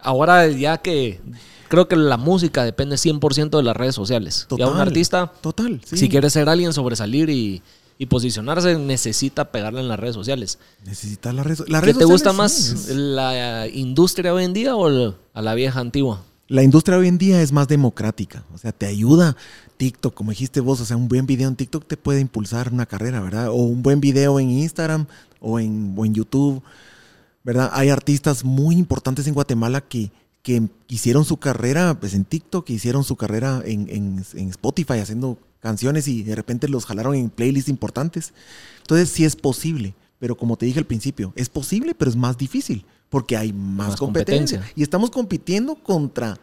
Ahora ya que creo que la música depende 100% de las redes sociales. Ya un Total, artista, Total. sí. si quiere ser alguien, sobresalir y, y posicionarse, necesita pegarle en las redes sociales. Necesitas la red. las ¿Qué redes te gusta más? sí, ¿La industria hoy en día o a la vieja antigua? La industria hoy en día es más democrática. O sea, te ayuda TikTok, como dijiste vos. O sea, un buen video en TikTok te puede impulsar una carrera, ¿verdad? O un buen video en Instagram o en, o en YouTube, ¿verdad? Hay artistas muy importantes en Guatemala que, que hicieron su carrera pues, en TikTok, que hicieron su carrera en, en- en Spotify haciendo canciones y de repente los jalaron en playlists importantes. Entonces, sí es posible. Pero como te dije al principio, es posible, pero es más difícil porque hay más, Más competencia. competencia. Y estamos compitiendo contra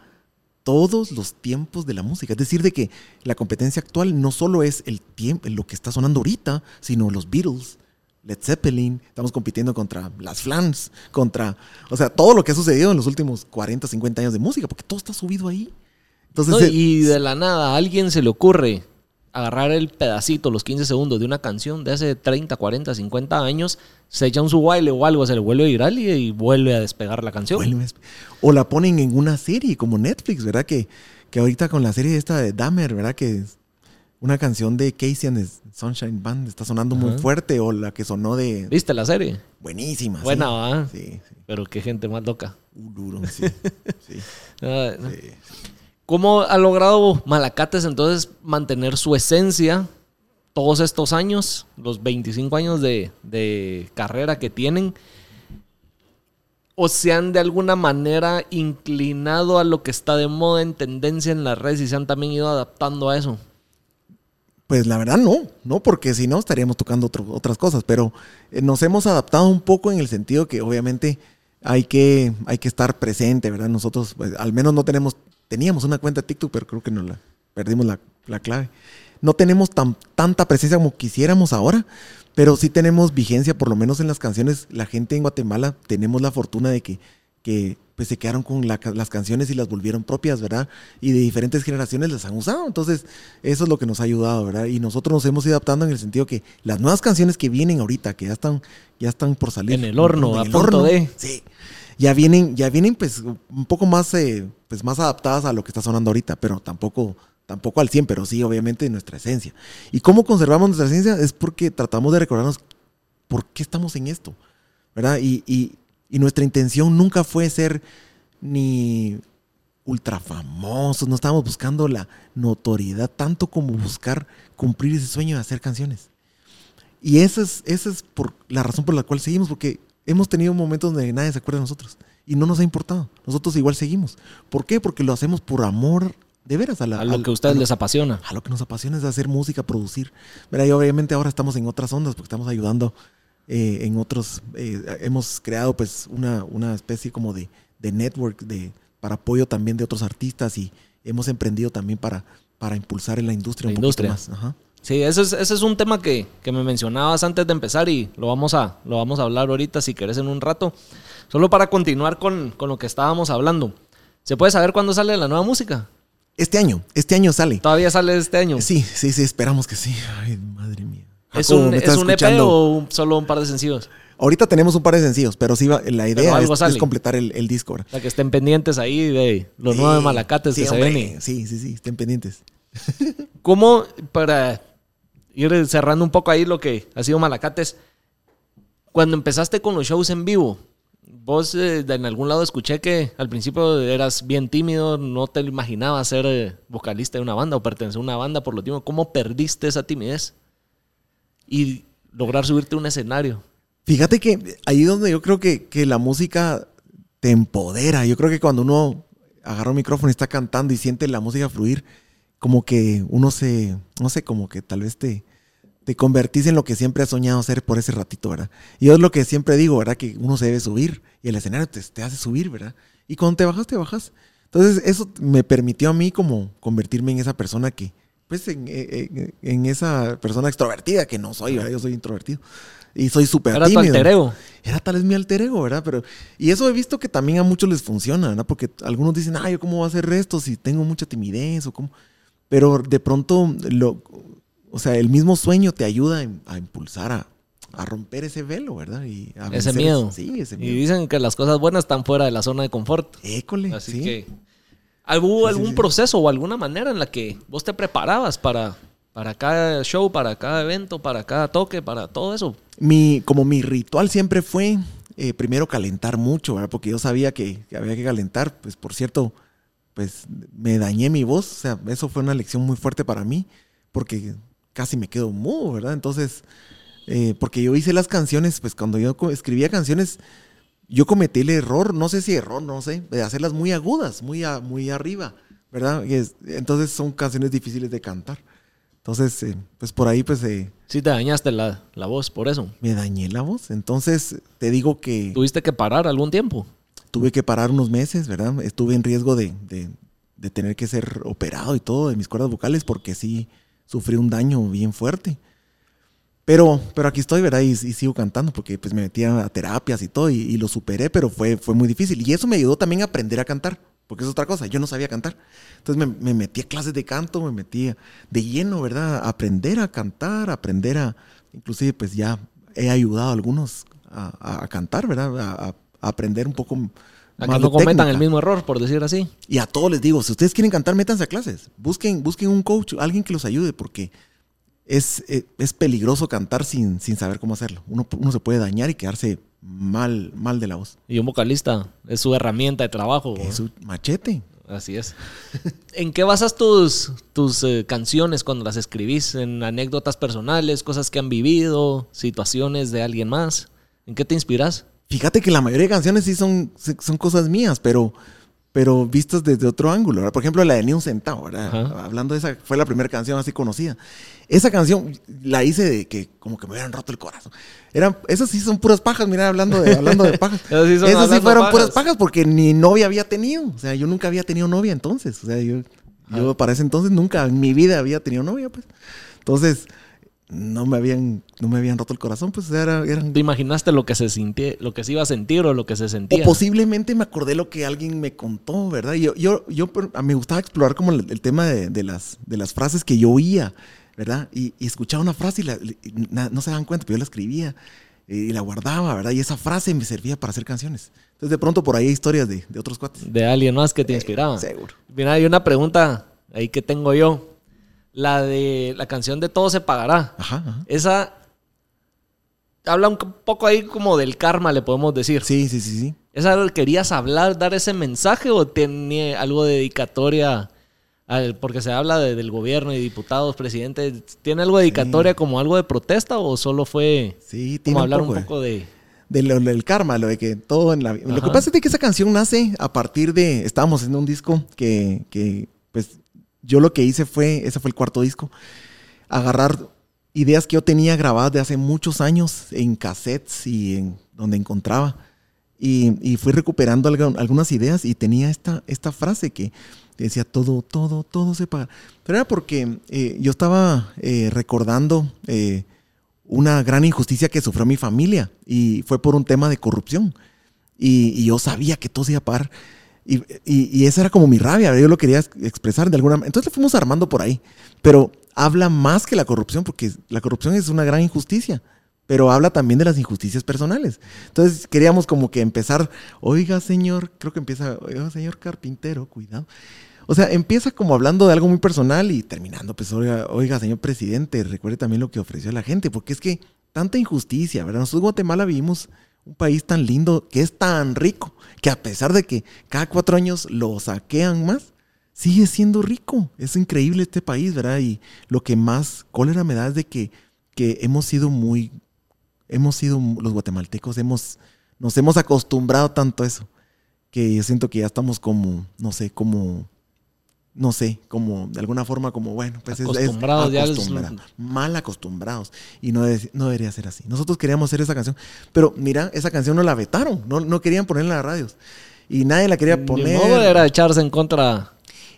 todos los tiempos de la música. Es decir, de que la competencia actual no solo es el tiempo, lo que está sonando ahorita, sino los Beatles, Led Zeppelin, estamos compitiendo contra las Flans, contra, o sea, todo lo que ha sucedido en los últimos 40, 50 años de música, porque todo está subido ahí. Entonces, No, y de la nada a alguien se le ocurre agarrar el pedacito, los 15 segundos de una canción de hace 30, 40, 50 años, se echa un su baile o algo, se le vuelve viral y, y vuelve a despegar la canción. O la ponen en una serie como Netflix, ¿verdad? Que, que ahorita con la serie esta de Dahmer, ¿verdad? Que es- una canción de Casey and the Sunshine Band está sonando muy fuerte o la que sonó de ¿Viste la serie? buenísima. sí. Buena. Sí, sí. Pero qué gente más loca. Uh, duro, sí. sí, ¿no? sí. ¿Cómo ha logrado Malacates entonces mantener su esencia todos estos años, los 25 años de, carrera que tienen? ¿O se han de alguna manera inclinado a lo que está de moda en tendencia en las redes y se han también ido adaptando a eso? Pues la verdad no, no, porque si no estaríamos tocando otras cosas, pero eh, nos hemos adaptado un poco en el sentido que obviamente hay que, hay que estar presente, ¿verdad? Nosotros pues, al menos no tenemos, teníamos una cuenta de TikTok, pero creo que no la perdimos la, la clave. No tenemos tan, tanta presencia como quisiéramos ahora, pero sí tenemos vigencia, por lo menos en las canciones. La gente en Guatemala tenemos la fortuna de que, que pues, se quedaron con la las canciones y las volvieron propias, ¿verdad? Y de diferentes generaciones las han usado. Entonces, eso es lo que nos ha ayudado, ¿verdad? Y nosotros nos hemos ido adaptando en el sentido que las nuevas canciones que vienen ahorita, que ya están, ya están por salir. En el horno, en a punto de. Sí. Ya vienen, ya vienen pues un poco más, eh, pues, más adaptadas a lo que está sonando ahorita, pero tampoco, tampoco al 100, pero sí, obviamente, nuestra esencia. ¿Y cómo conservamos nuestra esencia? Es porque tratamos de recordarnos por qué estamos en esto, ¿verdad? Y, y- y nuestra intención nunca fue ser ni ultra famosos, no estábamos buscando la notoriedad tanto como buscar cumplir ese sueño de hacer canciones. Y esa es, esa es por la razón por la cual seguimos, porque hemos tenido momentos donde nadie se acuerda de nosotros y no nos ha importado. Nosotros igual seguimos. ¿Por qué? Porque lo hacemos por amor de veras a, la, A lo que a ustedes a lo- les apasiona. a lo que nos apasiona es hacer música, producir. Mira, y obviamente ahora estamos en otras ondas porque estamos ayudando eh, en otros. eh, hemos creado pues una, una especie como de, de network de, para apoyo también de otros artistas y hemos emprendido también para, para impulsar en la industria La un poquito industria. más. Ajá. Sí, ese es, ese es un tema que, que me mencionabas antes de empezar y lo vamos a, lo vamos a hablar ahorita si querés en un rato. Solo para continuar con, con lo que estábamos hablando. ¿Se puede saber cuándo sale la nueva música? Este año, este año sale. ¿Todavía sale este año? Sí, sí, sí, esperamos que sí. Ay, madre mía. ¿Es un, ¿me ¿es un EP o un- solo un par de sencillos? Ahorita tenemos un par de sencillos, pero sí, la idea es, es completar el, el disco. sea, que estén pendientes ahí de los Sí, nueve malacates sí, que se hombre, vienen. Sí, sí, sí, estén pendientes. ¿Cómo, para ir cerrando un poco ahí lo que ha sido Malacates, cuando empezaste con los shows en vivo, vos eh, en algún lado escuché que al principio eras bien tímido, no te imaginabas ser eh, vocalista de una banda o pertenecer a una banda por lo tímido. ¿Cómo perdiste esa timidez? Y lograr subirte a un escenario. Fíjate que ahí donde yo creo que, que la música te empodera. Yo creo que cuando uno agarra un micrófono y está cantando y siente la música fluir, como que uno se, no sé, como que tal vez te, te convertís en lo que siempre has soñado ser por ese ratito, ¿verdad? Y yo es lo que siempre digo, ¿verdad? Que uno se debe subir y el escenario te, te hace subir, ¿verdad? Y cuando te bajas, te bajas. Entonces eso me permitió a mí como convertirme en esa persona que, pues en, en- en esa persona extrovertida que no soy, ¿verdad? Yo soy introvertido. Y soy súper Era tu tímido. alter ego. Era tal vez mi alter ego, ¿verdad? Pero, y eso he visto que también a muchos les funciona, ¿verdad? Porque algunos dicen, ah, ¿yo cómo voy a hacer esto si tengo mucha timidez o cómo? Pero de pronto, lo, o sea, el mismo sueño te ayuda a, impulsar a, a romper ese velo, ¿verdad? Y a Ese miedo. Sí, ese Y miedo. dicen que las cosas buenas están fuera de la zona de confort. École, Así sí. que. ¿Hubo algún sí, sí. proceso o alguna manera en la que vos te preparabas para, para cada show, para cada evento, para cada toque, para todo eso? Mi, como mi ritual siempre fue eh, primero calentar mucho, ¿verdad? Porque yo sabía que, que había que calentar. Pues por cierto, pues me dañé mi voz. O sea, eso fue una lección muy fuerte para mí. Porque casi me quedo mudo, ¿verdad? Entonces, eh, porque yo hice las canciones, pues cuando yo escribía canciones, yo cometí el error, no sé si error, no sé, de hacerlas muy agudas, muy, a- muy arriba, ¿verdad? Es- entonces son canciones difíciles de cantar. Entonces, eh, pues por ahí, pues eh, Sí te dañaste la, la voz por eso. me dañé la voz. Entonces, te digo que ¿Tuviste que parar algún tiempo? tuve que parar unos meses, ¿verdad? Estuve en riesgo de, de- de tener que ser operado y todo de mis cuerdas vocales porque sí sufrí un daño bien fuerte. Pero, pero aquí estoy, ¿verdad? Y, sigo cantando porque pues me metí a terapias y todo y, y lo superé, pero fue, fue muy difícil. Y eso me ayudó también a aprender a cantar, porque es otra cosa, yo no sabía cantar. Entonces me, me metí a clases de canto, me metí de lleno, ¿verdad? Aprender a cantar, aprender a, inclusive pues ya he ayudado a algunos a, a- cantar, ¿verdad? A aprender un poco A que no cometan el mismo error, por decir así. Y a todos les digo, si ustedes quieren cantar, métanse a clases. Busquen, busquen un coach, alguien que los ayude, porque es, eh, es, peligroso cantar sin, sin saber cómo hacerlo. Uno, uno, se puede dañar y quedarse mal, mal de la voz. Y un vocalista es su herramienta de trabajo. Es su machete. Así es. ¿En qué basas tus, tus eh, canciones cuando las escribís? ¿En anécdotas personales, cosas que han vivido, situaciones de alguien más? ¿En qué te inspiras? Fíjate que la mayoría de canciones sí son, son cosas mías, pero, pero vistas desde otro ángulo. Por ejemplo, la de Ni un centavo, Hablando de esa, fue la primera canción así conocida. Esa canción la hice de que como que me hubieran roto el corazón. Eran, esas sí son puras pajas, mira, hablando de, hablando de pajas. esas sí, fueron puras pajas porque ni novia había tenido. O sea, yo nunca había tenido novia entonces. O sea, yo, yo para ese entonces nunca en mi vida había tenido novia, pues. Entonces, no me habían, no me habían roto el corazón, pues era, eran... ¿Te imaginaste lo que se sentía, lo que se iba a sentir o lo que se sentía? O posiblemente me acordé lo que alguien me contó, ¿verdad? Yo, yo, yo me gustaba explorar como el, tema de, las, de las frases que yo oía, ¿verdad? Y, escuchaba una frase y, no se dan cuenta, pero yo la escribía y la guardaba, ¿verdad? Y esa frase me servía para hacer canciones. Entonces de pronto por ahí hay historias de, otros cuates. De alguien más que te eh, inspiraba. seguro. Mira, hay una pregunta ahí que tengo yo la de la canción de Todo se pagará. Ajá, Esa habla un poco ahí como del karma, le podemos decir. Sí, sí, sí, sí. ¿Esa querías hablar, dar ese mensaje o tenía algo de dedicatoria? porque se habla del gobierno y diputados, presidentes. ¿Tiene algo de dedicatoria como algo de protesta o solo fue sí, como hablar un poco, de... del karma, lo de que todo en la Lo que pasa es que esa canción nace a partir de. Estábamos en un disco que, que pues yo lo que hice fue, ese fue el cuarto disco, agarrar ideas que yo tenía grabadas de hace muchos años en cassettes y en donde encontraba. Y, fui recuperando algunas ideas y tenía esta, esta frase que decía todo, todo, todo se paga. Pero era porque eh, yo estaba eh, recordando eh, una gran injusticia que sufrió mi familia y fue por un tema de corrupción. Y, y yo sabía que todo se iba a pagar. Y, esa era como mi rabia, yo lo quería expresar de alguna manera. Entonces fuimos armando por ahí. Pero habla más que la corrupción, porque la corrupción es una gran injusticia, pero habla también de las injusticias personales. Entonces queríamos como que empezar, oiga señor, creo que empieza, oiga señor carpintero, cuidado. O sea, empieza como hablando de algo muy personal y terminando, pues, oiga, oiga señor presidente, recuerde también lo que ofreció a la gente, porque es que tanta injusticia, ¿verdad? Nosotros en Guatemala vivimos un país tan lindo, que es tan rico, que a pesar de que cada cuatro años lo saquean más, sigue siendo rico. Es increíble este país, ¿verdad? Y lo que más cólera me da es de que, que hemos sido muy, hemos sido los guatemaltecos, hemos, nos hemos acostumbrado tanto a eso, que yo siento que ya estamos como, no sé, como no sé, como de alguna forma como, bueno, pues acostumbrados, es, mal acostumbrados. Y no, no debería ser así. Nosotros queríamos hacer esa canción, pero mira, esa canción no la vetaron, no, no querían ponerla en las radios. Y nadie la quería poner. No era echarse en contra.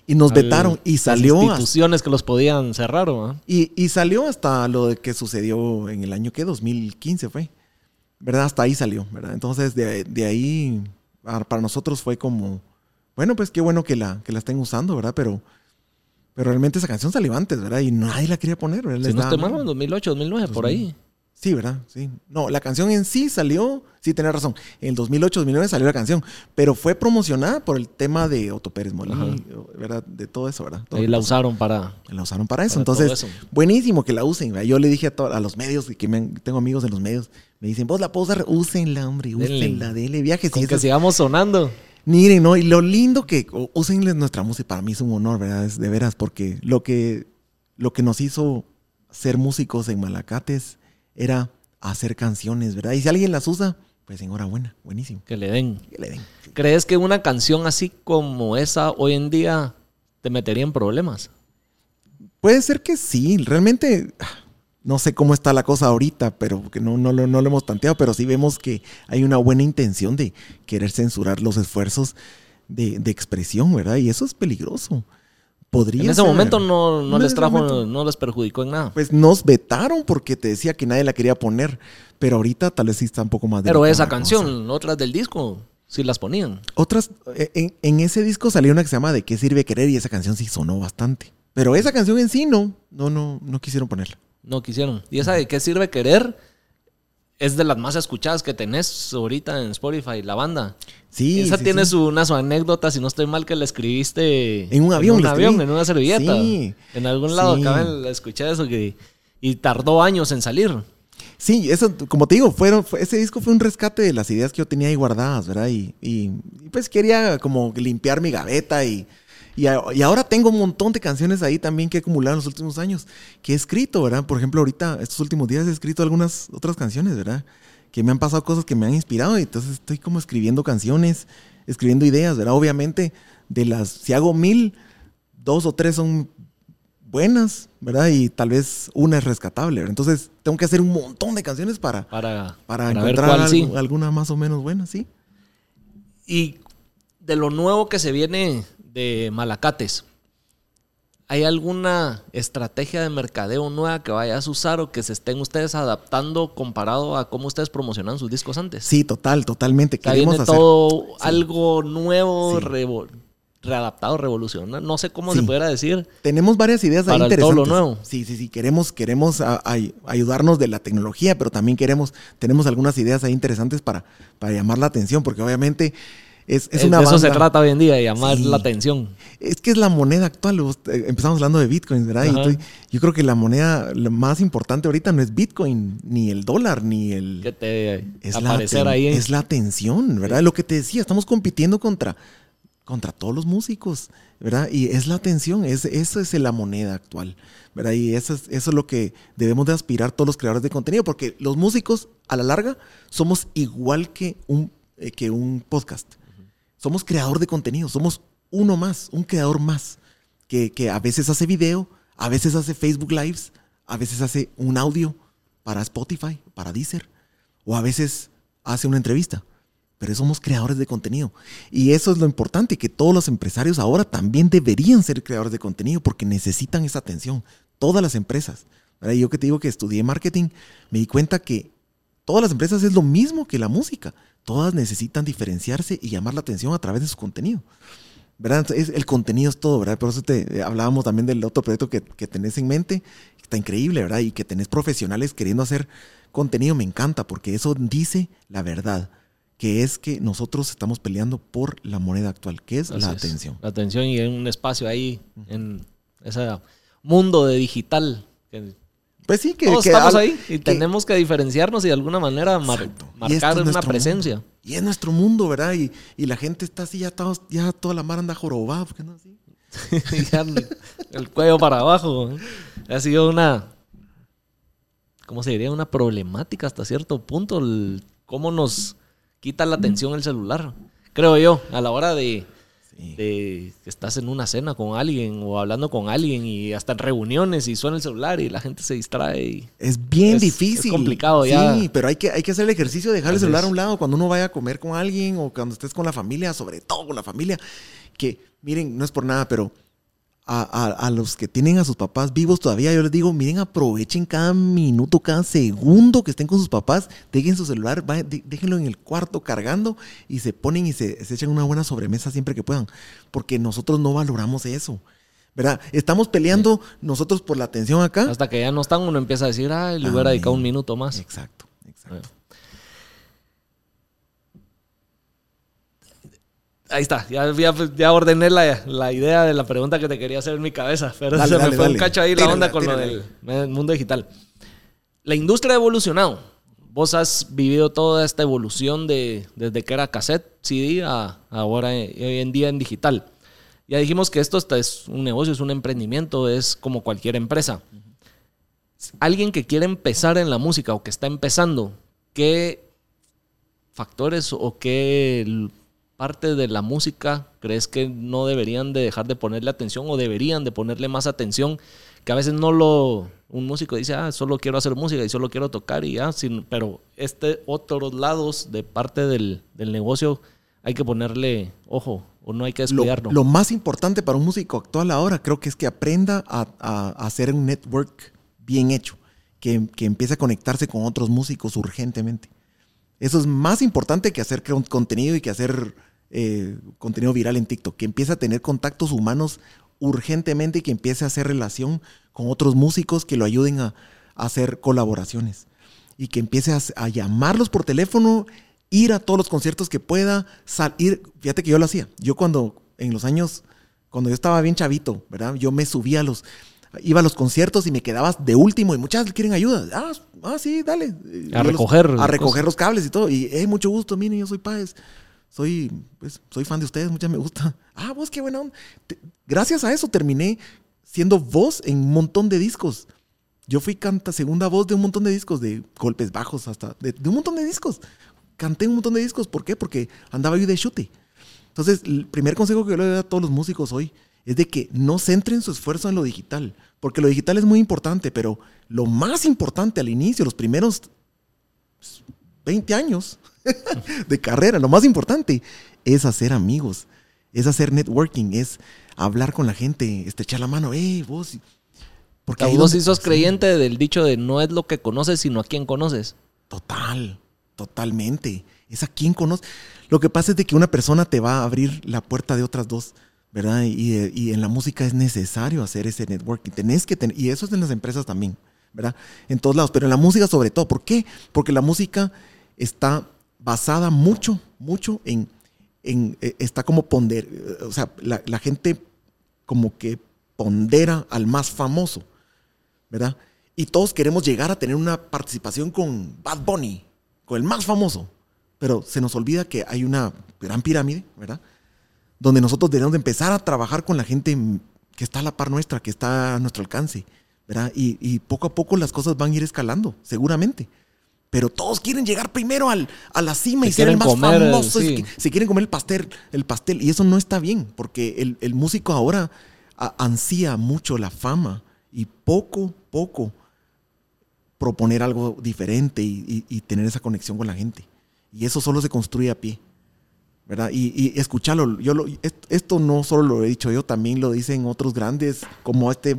Y nos vetaron y salió. Las instituciones que los podían cerrar, ¿no? Y, y, salió hasta lo de que sucedió en el año que 2015 fue. ¿Verdad? Hasta ahí salió, ¿verdad? Entonces de, de ahí para nosotros fue como bueno, pues qué bueno que la, que la estén usando, ¿verdad? Pero, pero realmente esa canción salió antes, ¿verdad? Y nadie la quería poner, ¿verdad? Si no estoy mal, en 2008, 2009, por ahí. Sí, ¿verdad? Sí. No, la canción en sí salió, sí, tenés razón. En el 2008, 2009 salió la canción, pero fue promocionada por el tema de Otto Pérez Molina, ¿verdad? De todo eso, ¿verdad? y la usaron para... La usaron para eso. Entonces, buenísimo que la usen. Yo le dije a, a los medios, que tengo amigos en los medios, me dicen, vos la puedo usar, úsenla, hombre, úsenla, dele viajes. Con que sigamos sonando. Miren, ¿no? Y lo lindo que usenles nuestra música, para mí es un honor, ¿verdad? Es de veras, porque lo que, lo que nos hizo ser músicos en Malacates era hacer canciones, ¿verdad? Y si alguien las usa, pues enhorabuena, buenísimo. Que le den. Que le den. ¿Crees que una canción así como esa hoy en día te metería en problemas? Puede ser que sí, realmente no sé cómo está la cosa ahorita, pero que no, no, lo, hemos tanteado, pero sí vemos que hay una buena intención de querer censurar los esfuerzos de, expresión, ¿verdad? Y eso es peligroso. Podría en ese momento no, les trajo, no les perjudicó en nada. Pues nos vetaron porque te decía que nadie la quería poner, pero ahorita tal vez sí está un poco más. Pero esa canción, otras del disco, sí las ponían. Otras, en, en, ese disco salió una que se llama ¿De qué sirve querer? y esa canción sí sonó bastante. Pero esa canción en sí no, no, no, no quisieron ponerla. No quisieron. ¿Y esa de qué sirve querer? es de las más escuchadas que tenés ahorita en Spotify, la banda. Sí. Esa sí, tiene sí. Su, una su anécdota, si no estoy mal, que la escribiste En un avión En un avión, en una servilleta. Sí. En algún lado, acá la escuché eso que, y tardó años en salir. Sí, eso, como te digo, fueron, fue- ese disco fue un rescate de las ideas que yo tenía ahí guardadas, ¿verdad? Y, y- y, pues quería como limpiar mi gaveta y, y, a- y ahora tengo un montón de canciones ahí también que he acumulado en los últimos años, que he escrito, ¿verdad? Por ejemplo, ahorita, estos últimos días he escrito algunas otras canciones, ¿verdad? Que me han pasado cosas que me han inspirado y entonces estoy como escribiendo canciones, escribiendo ideas, ¿verdad? Obviamente, de las, si hago mil, dos o tres son buenas, ¿verdad? Y tal vez una es rescatable, ¿verdad? Entonces tengo que hacer un montón de canciones para, Para, para, para encontrar cuál algo- sí. alguna más o menos buena, sí. Y de lo nuevo que se viene de Malacates, ¿hay alguna estrategia de mercadeo nueva que vayas a usar o que se estén ustedes adaptando comparado a cómo ustedes promocionaban sus discos antes? Sí, total, totalmente. Queremos viene hacer. todo algo nuevo, Sí. revo- readaptado, revolucionario. No sé cómo Sí. se pudiera decir. Tenemos varias ideas ahí Para el todo lo interesantes. nuevo. Sí, sí, sí. Queremos, queremos a- a- ayudarnos de la tecnología, pero también queremos, tenemos algunas ideas ahí interesantes para, para llamar la atención, porque obviamente es, es Eh, una de eso se trata hoy en día, llamar Sí. la atención. Es que es la moneda actual. eh, Empezamos hablando de Bitcoin, ¿verdad? Y Ajá. estoy- yo creo que la moneda más importante ahorita no es Bitcoin, ni el dólar, ni el. Que te es la, aparecer ahí. en- es la atención, ¿verdad? Lo que te decía, estamos compitiendo contra, contra todos los músicos, ¿verdad? Y es la atención, es, eso es la moneda actual, ¿verdad? Y eso es, eso es lo que debemos de aspirar todos los creadores de contenido, porque los músicos, a la larga, somos igual que un, eh, que un podcast. Somos creador de contenido, somos uno más, un creador más, que, a veces hace video, a veces hace Facebook Lives, a veces hace un audio para Spotify, para Deezer, o a veces hace una entrevista. Pero somos creadores de contenido. Y eso es lo importante, que todos los empresarios ahora también deberían ser creadores de contenido porque necesitan esa atención. Todas las empresas. ¿verdad? Yo que te digo que estudié marketing, me di cuenta que todas las empresas es lo mismo que la música. Todas necesitan diferenciarse y llamar la atención a través de su contenido. ¿Verdad? Entonces, el contenido es todo, ¿verdad? Por eso te eh, hablábamos también del otro proyecto que, que tenés en mente. Está increíble, ¿verdad? Y que tenés profesionales queriendo hacer contenido, me encanta, porque eso dice la verdad, que es que nosotros estamos peleando por la moneda actual, que es Así la es. atención. La atención y en un espacio ahí, en ese mundo de digital. que Pues sí, que, todos que estamos al- ahí y que- tenemos que diferenciarnos y de alguna manera mar- marcar una presencia. mundo. Y es nuestro mundo, ¿verdad? Y, y la gente está así, ya, todos, ya toda la mar anda jorobada, ¿por qué no así? El cuello para abajo. ¿eh? Ha sido una, ¿cómo se diría? Una problemática hasta cierto punto. el- cómo nos quita la atención el celular. Creo yo, a la hora de, Sí. de que estás en una cena con alguien o hablando con alguien y hasta en reuniones y suena el celular y la gente se distrae. y- Es bien Es- difícil. es complicado ya. Sí, pero hay que, hay que hacer el ejercicio de dejar el celular a un lado cuando uno vaya a comer con alguien o cuando estés con la familia, sobre todo con la familia. Que, miren, no es por nada, pero a, a- a los que tienen a sus papás vivos todavía, yo les digo, miren, aprovechen cada minuto, cada segundo que estén con sus papás, dejen su celular, de- déjenlo en el cuarto cargando y se ponen y se, se echan una buena sobremesa siempre que puedan. Porque nosotros no valoramos eso. ¿Verdad? Estamos peleando nosotros por la atención acá. Hasta que ya no están, uno empieza a decir, ah, le hubiera dedicado un minuto más. Exacto, exacto. Ahí está, ya, ya, ya ordené la, la idea de la pregunta que te quería hacer en mi cabeza, pero Dale, se me dale, fue un dale. cacho ahí la Tírala, onda con tírala. lo del mundo digital. La industria ha evolucionado. Vos has vivido toda esta evolución de, desde que era cassette, CD, a ahora eh, hoy en día en digital. Ya dijimos que esto es un negocio, es un emprendimiento, es como cualquier empresa. Alguien que quiere empezar en la música o que está empezando, ¿qué factores o qué parte de la música crees que no deberían de dejar de ponerle atención o deberían de ponerle más atención? Que a veces no lo... Un músico dice, ah, solo quiero hacer música y solo quiero tocar y ya, sin- pero este otros lados de parte del, del negocio hay que ponerle ojo o no hay que Lo, descuidarlo. lo más importante para un músico actual ahora creo que es que aprenda a, a- a hacer un network bien hecho, que, que empiece a conectarse con otros músicos urgentemente. Eso es más importante que hacer con- contenido y que hacer eh, contenido viral en TikTok, que empiece a tener contactos humanos urgentemente y que empiece a hacer relación con otros músicos que lo ayuden a, a hacer colaboraciones. y que empiece a, a llamarlos por teléfono, ir a todos los conciertos que pueda, salir. Fíjate que yo lo hacía. Yo cuando, en los años, cuando yo estaba bien chavito, ¿verdad? Yo me subía a los, iba a los conciertos y me quedaba de último y muchas quieren ayuda. Ah, ah sí, dale. A recoger. a recoger los cables y todo. Y, eh, mucho gusto, miren, yo soy Páez. Soy, pues, soy fan de ustedes, muchas me gusta. Ah, vos, qué buena Gracias a eso terminé siendo voz en un montón de discos. Yo fui canta segunda voz de un montón de discos, de golpes bajos hasta, de, un montón de discos. Canté un montón de discos, ¿por qué? Porque andaba yo de chute. Entonces, el primer consejo que le doy a todos los músicos hoy es de que no centren su esfuerzo en lo digital, porque lo digital es muy importante, pero lo más importante al inicio, los primeros 20 años de carrera, lo más importante es hacer amigos, es hacer networking, es hablar con la gente, echar la mano, hey, vos. Porque vos sí sos creyente del dicho de no es lo que conoces, sino a quién conoces. Total, totalmente. Es a quién conoces. Lo que pasa es de que una persona te va a abrir la puerta de otras dos. ¿verdad? Y, en la música es necesario hacer ese networking. Tenés que y eso es en las empresas también, ¿verdad? En todos lados, pero en la música sobre todo. ¿Por qué? Porque la música está basada mucho, mucho en, en eh, está como ponder, o sea, la, la, gente como que pondera al más famoso, ¿verdad? Y todos queremos llegar a tener una participación con Bad Bunny, con el más famoso, pero se nos olvida que hay una gran pirámide, ¿verdad? donde nosotros debemos de empezar a trabajar con la gente que está a la par nuestra, que está a nuestro alcance, ¿verdad? Y, poco a poco las cosas van a ir escalando, seguramente. Pero todos quieren llegar primero al, a la cima y ser el más famoso. Se quieren comer el pastel, el pastel. Y eso no está bien, porque el, músico ahora ansía mucho la fama y poco, poco proponer algo diferente y tener esa conexión con la gente. Y eso solo se construye a pie. ¿verdad? Y, y escucharlo, yo esto no solo lo he dicho yo, también lo dicen otros grandes, como este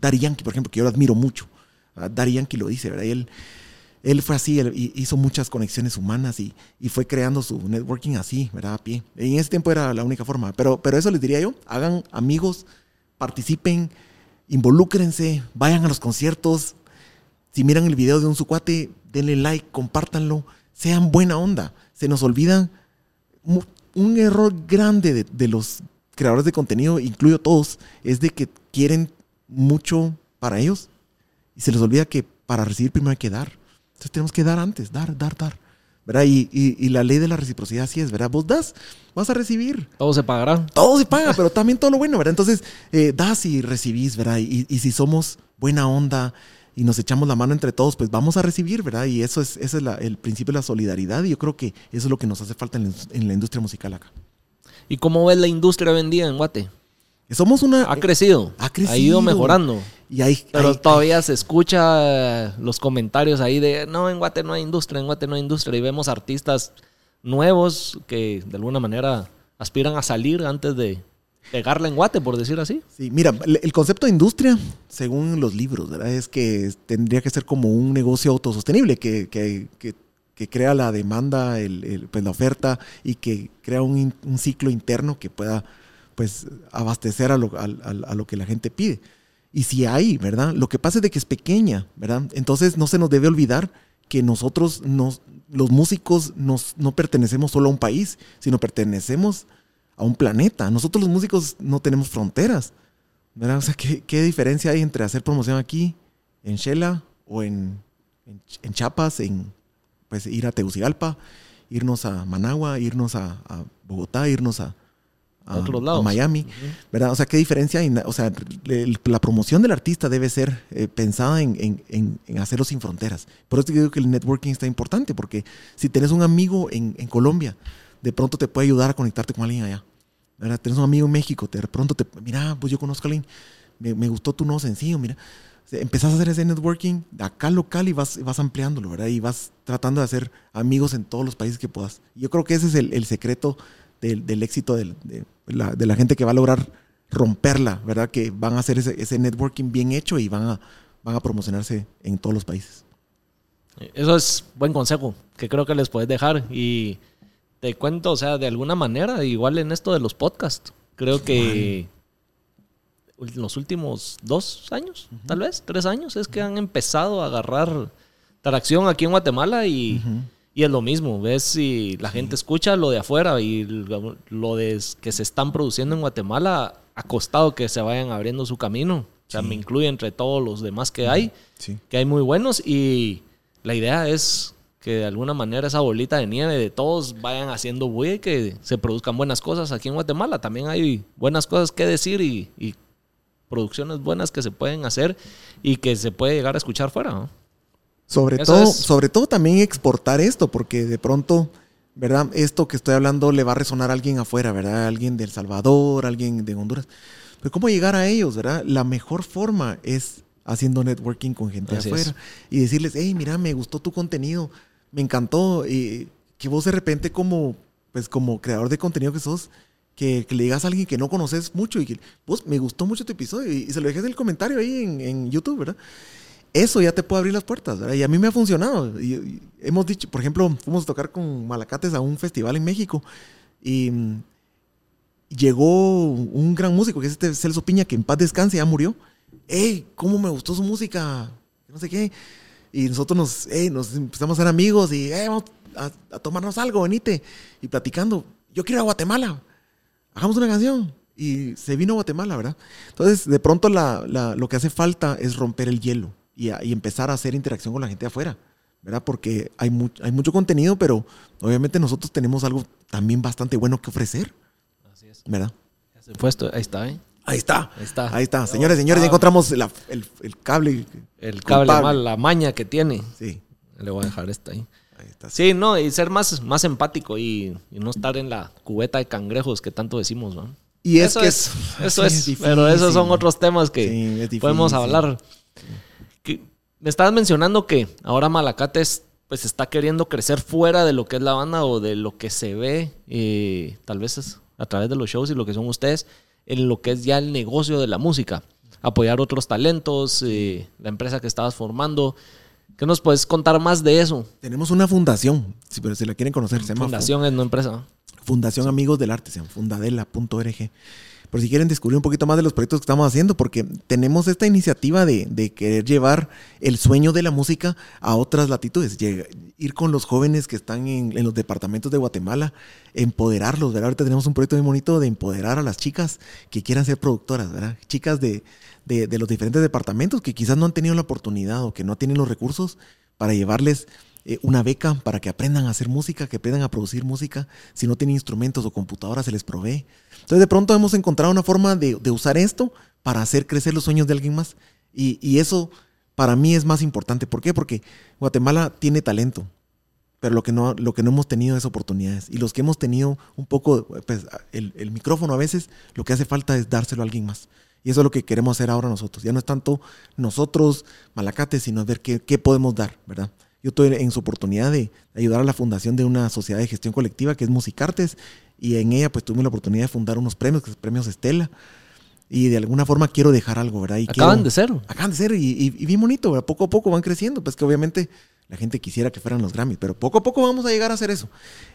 Dari Yankee, por ejemplo, que yo lo admiro mucho. Dari Yankee lo dice, ¿verdad? él, él fue así, él hizo muchas conexiones humanas y, fue creando su networking así, ¿verdad? A pie. En ese tiempo era la única forma, pero, pero eso les diría yo, hagan amigos, participen, involúcrense, vayan a los conciertos. Si miran el video de un sucuate, denle like, compártanlo, sean buena onda. Se nos olvidan un error grande de, los creadores de contenido, incluyo todos, es de que quieren mucho para ellos y se les olvida que para recibir primero hay que dar. Entonces tenemos que dar antes, dar, dar, dar. ¿verdad? Y, la ley de la reciprocidad así es, ¿verdad? Vos das, vas a recibir. Todo se pagará. Todo se paga, pero también todo lo bueno, ¿verdad? Entonces, eh, das y recibís, ¿verdad? Y, y, si somos buena onda, y nos echamos la mano entre todos, pues vamos a recibir, ¿verdad? Y eso es, ese es el principio de la solidaridad y yo creo que eso es lo que nos hace falta en la, industria musical acá. ¿Y cómo ves la industria vendida en Guate? Somos una... Ha crecido. Ha crecido. Ha ido mejorando. Y hay, Pero todavía se escucha los comentarios ahí de, no, en Guate no hay industria, en Guate no hay industria. Y vemos artistas nuevos que de alguna manera aspiran a salir antes de, pegarla en guate, por decir así. Sí, mira, el concepto de industria, según los libros, ¿verdad? es que tendría que ser como un negocio autosostenible, que, que, que, crea la demanda, el, pues la oferta y que crea un, un, ciclo interno que pueda pues abastecer a lo, a, a lo que la gente pide. Y si hay, ¿verdad? Lo que pasa es de que es pequeña, ¿verdad? Entonces no se nos debe olvidar que nosotros, nos, los músicos, nos, no pertenecemos solo a un país, sino pertenecemos a un planeta. Nosotros los músicos no tenemos fronteras. ¿verdad? O sea, ¿qué, diferencia hay entre hacer promoción aquí, en Shela, o en, en, Chiapas, en pues, ir a Tegucigalpa, irnos a Managua, irnos a, Bogotá, irnos a, a, Miami, ¿verdad? O sea, ¿qué diferencia? O sea, la promoción del artista debe ser eh, pensada en, en, hacerlo sin fronteras. Por eso digo que el networking está importante, porque si tienes un amigo en, Colombia, de pronto te puede ayudar a conectarte con alguien allá. ¿verdad? Tienes un amigo en México, de pronto te, mira, pues yo conozco a alguien, me, gustó tu nuevo sencillo, mira. Empezás a hacer ese networking de acá local y vas, vas ampliándolo, ¿verdad? Y vas tratando de hacer amigos en todos los países que puedas. Yo creo que ese es el, secreto del, éxito de, la, gente que va a lograr romperla, ¿verdad? Que van a hacer ese, ese networking bien hecho y van a, van a promocionarse en todos los países. Eso es buen consejo que creo que les puedes dejar y te cuento, o sea, de alguna manera, igual en esto de los podcasts, creo que en los últimos dos años, tal vez, tres años, es que han empezado a agarrar tracción aquí en Guatemala y, y es lo mismo. Ves si la gente escucha lo de afuera y lo, de que se están produciendo en Guatemala ha costado que se vayan abriendo su camino. O sea, me incluye entre todos los demás que hay, Sí. que hay muy buenos y la idea es que de alguna manera esa bolita de nieve de todos vayan haciendo bulla y que se produzcan buenas cosas aquí en Guatemala. También hay buenas cosas que decir y, y producciones buenas que se pueden hacer y que se puede llegar a escuchar fuera. ¿no? Sobre Eso todo, es- sobre todo también exportar esto, porque de pronto, ¿verdad? Esto que estoy hablando le va a resonar a alguien afuera, ¿verdad? Alguien de El Salvador, alguien de Honduras. Pero ¿cómo llegar a ellos, verdad? La mejor forma es haciendo networking con gente Así afuera es. y decirles, hey, mira, me gustó tu contenido, me encantó. Y que vos de repente como, pues como creador de contenido que sos, que, que le digas a alguien que no conoces mucho y que vos me gustó mucho tu episodio y, y se lo dejes en el comentario ahí en, en YouTube, ¿verdad? Eso ya te puede abrir las puertas, ¿verdad? Y a mí me ha funcionado. Y, hemos dicho, por ejemplo, fuimos a tocar con Malacates a un festival en México y mm, llegó un gran músico que es este Celso Piña, que en paz descanse, ya murió. ¡Ey! ¿Cómo me gustó su música? No sé qué. Y nosotros nos, nos empezamos a ser amigos y "Ey, vamos a, a tomarnos algo, venite. Y platicando, yo quiero ir a Guatemala, hagamos una canción. Y se vino a Guatemala, ¿verdad? Entonces, de pronto la- la- lo que hace falta es romper el hielo y, a- y empezar a hacer interacción con la gente de afuera, ¿verdad? Porque hay, mu- hay mucho contenido, pero obviamente nosotros tenemos algo también bastante bueno que ofrecer, Así es. ¿verdad? Se fue esto- ahí está, ¿eh? Ahí está. Ahí está. Ahí está. Señores, señores, ya encontramos la- el, el cable. El cable mal, la maña que tiene. Sí, Le voy a dejar esta ahí. ahí está. Sí, no, y ser más, más empático y, y no estar en la cubeta de cangrejos que tanto decimos, ¿no? Y es eso que es, es- eso sí, es, es pero esos son otros temas que Sí, es podemos hablar. Que- me estabas mencionando que ahora Malacates pues está queriendo crecer fuera de lo que es la banda o de lo que se ve, eh, tal vez es a través de los shows y lo que son ustedes, en lo que es ya el negocio de la música. Apoyar otros talentos, eh, la empresa que estabas formando. ¿Qué nos puedes contar más de eso? Tenemos una fundación, si, pero si la quieren conocer, se llama Fundación es no empresa. Fundación Amigos del Arte, se llama fundadela.org. Por si quieren descubrir un poquito más de los proyectos que estamos haciendo, porque tenemos esta iniciativa de, de querer llevar el sueño de la música a otras latitudes, ir con los jóvenes que están en, en los departamentos de Guatemala, empoderarlos, ¿verdad? Ahorita tenemos un proyecto muy bonito de empoderar a las chicas que quieran ser productoras, ¿verdad? Chicas de, de- de los diferentes departamentos que quizás no han tenido la oportunidad o que no tienen los recursos para llevarles eh, una beca para que aprendan a hacer música, que aprendan a producir música. Si no tienen instrumentos o computadoras, se les provee. Entonces, de pronto hemos encontrado una forma de, usar esto para hacer crecer los sueños de alguien más. Y, eso para mí es más importante. ¿Por qué? Porque Guatemala tiene talento, pero lo que no, lo que no hemos tenido es oportunidades. Y los que hemos tenido un poco, pues, el, micrófono a veces, lo que hace falta es dárselo a alguien más. Y eso es lo que queremos hacer ahora nosotros. Ya no es tanto nosotros, Malacates, sino ver qué, qué podemos dar, ¿verdad? Yo estoy en su oportunidad de ayudar a la fundación de una sociedad de gestión colectiva que es Musicartes y en ella pues tuve la oportunidad de fundar unos premios, que es Premios Estela. Y de alguna forma quiero dejar algo, ¿verdad? Y Acaban quiero- de ser. Acaban de ser y, y- y bien bonito, ¿verdad? Poco a poco van creciendo. Pues que obviamente la gente quisiera que fueran los Grammys, pero poco a poco vamos a llegar a hacer eso.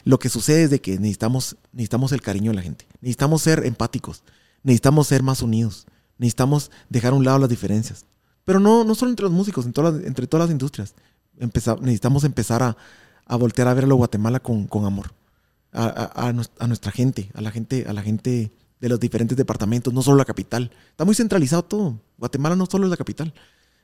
Lo que sucede es de que necesitamos, necesitamos el cariño de la gente. Necesitamos ser empáticos. Necesitamos ser más unidos. Necesitamos dejar a un lado las diferencias. Pero no, no solo entre los músicos, en todas las- entre todas las industrias. Empezar- necesitamos empezar a, a voltear a ver a lo Guatemala con, con amor. A, a- a nuestra gente, a la gente, a la gente de los diferentes departamentos, no solo la capital. Está muy centralizado todo. Guatemala no solo es la capital.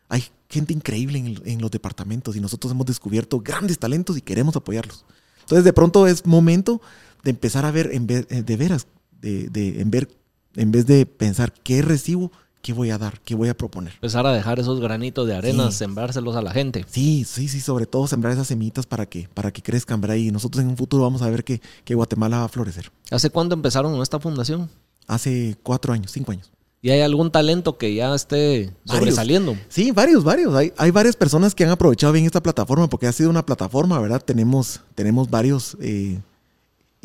Hay gente increíble en, el- en los departamentos y nosotros hemos descubierto grandes talentos y queremos apoyarlos. Entonces, de pronto es momento de empezar a ver en vez, eh, de veras, de, de- en, ver, en vez de pensar qué recibo, qué voy a dar, qué voy a proponer. Empezar a dejar esos granitos de arena, Sí. sembrárselos a la gente. Sí, sí, sí, sobre todo sembrar esas semillitas para que, para que crezcan, ¿verdad? Y nosotros en un futuro vamos a ver que, que Guatemala va a florecer. ¿Hace cuándo empezaron esta fundación? Hace cuatro años, cinco años. ¿Y hay algún talento que ya esté Varios. sobresaliendo? Sí, varios, varios. Hay, hay varias personas que han aprovechado bien esta plataforma porque ha sido una plataforma, ¿verdad? Tenemos, tenemos varios, eh,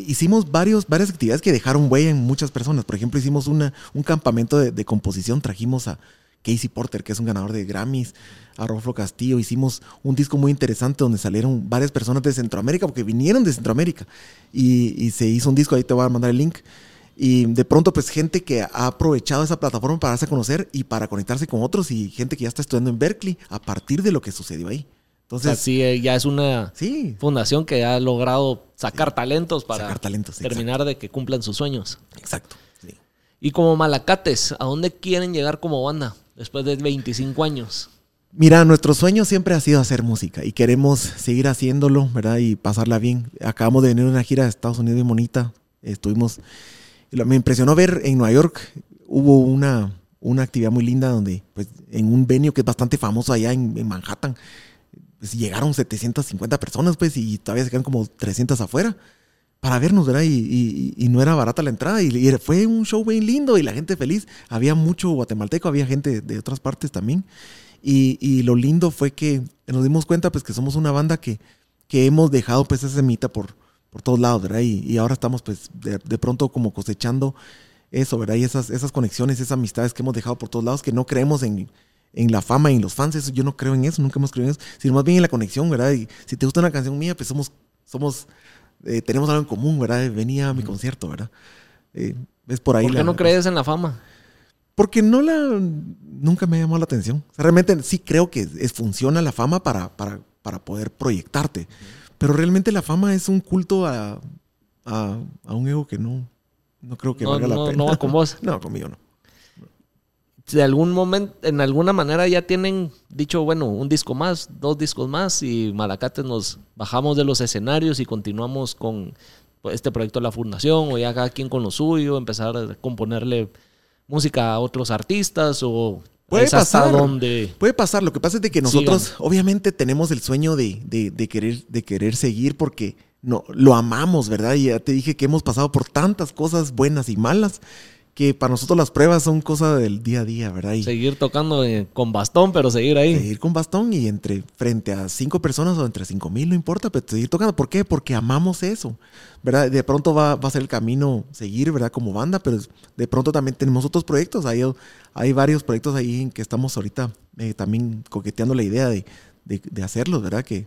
hicimos varios, varias actividades que dejaron huella en muchas personas. Por ejemplo, hicimos una, un campamento de, composición, trajimos a Casey Porter, que es un ganador de Grammys, a Rolfo Castillo, hicimos un disco muy interesante donde salieron varias personas de Centroamérica, porque vinieron de Centroamérica, y, y se hizo un disco, ahí te voy a mandar el link. Y de pronto, pues gente que ha aprovechado esa plataforma para darse a conocer y para conectarse con otros y gente que ya está estudiando en Berkeley a partir de lo que sucedió ahí. Entonces, sí, eh, ya es una fundación que ha logrado sacar talentos para sacar talentos, terminar de que cumplan sus sueños. Exacto. Y como Malacates, ¿a dónde quieren llegar como banda después de 25 años? Mira, nuestro sueño siempre ha sido hacer música y queremos seguir haciéndolo, ¿verdad? Y pasarla bien. Acabamos de venir a una gira de Estados Unidos y bonita. Estuvimos. Me impresionó ver en Nueva York, hubo una, una actividad muy linda donde, pues, en un venio que es bastante famoso allá en, Manhattan, pues, llegaron 750 personas, pues, y todavía se quedan como 300 afuera para vernos, ¿verdad? Y, no era barata la entrada. Y, fue un show bien lindo y la gente feliz. Había mucho guatemalteco, había gente de otras partes también. Y, lo lindo fue que nos dimos cuenta, pues, que somos una banda que, que hemos dejado, pues, esa semita por, por todos lados, ¿verdad? Y, ahora estamos, pues, de, pronto como cosechando eso, ¿verdad? Y esas, esas conexiones, esas amistades que hemos dejado por todos lados, que no creemos en, en la fama y en los fans, eso yo no creo en eso, nunca hemos creído en eso, sino más bien en la conexión, ¿verdad? Y si te gusta una canción mía, pues somos, somos eh, tenemos algo en común, ¿verdad? Venía a mi concierto, ¿verdad? Eh, es por ahí. ¿Por qué no crees en la fama? Porque no la. Nunca me llamó la atención. realmente sí creo que es, funciona la fama para, para, para poder proyectarte. Pero realmente la fama es un culto a, a, un ego que no, no creo que valga la pena. No va con vos. no, conmigo no. De algún momento, en alguna manera ya tienen dicho, bueno, un disco más, dos discos más y Malacates nos bajamos de los escenarios y continuamos con pues, este proyecto de la fundación o ya cada quien con lo suyo, empezar a componerle música a otros artistas o Puede pasar. Donde puede pasar. Lo que pasa es de que nosotros, obviamente, tenemos el sueño de, de, querer, de querer seguir porque no, lo amamos, ¿verdad? Y ya te dije que hemos pasado por tantas cosas buenas y malas que para nosotros las pruebas son cosas del día a día, ¿verdad? seguir tocando eh, con bastón, pero seguir ahí. Seguir con bastón y entre frente a cinco personas o entre cinco mil, no importa, pero seguir tocando. ¿Por qué? Porque amamos eso, ¿verdad? De pronto va, va, a ser el camino seguir, ¿verdad? Como banda, pero de pronto también tenemos otros proyectos. Hay, hay varios proyectos ahí en que estamos ahorita eh, también coqueteando la idea de, de, hacerlos, ¿verdad? Que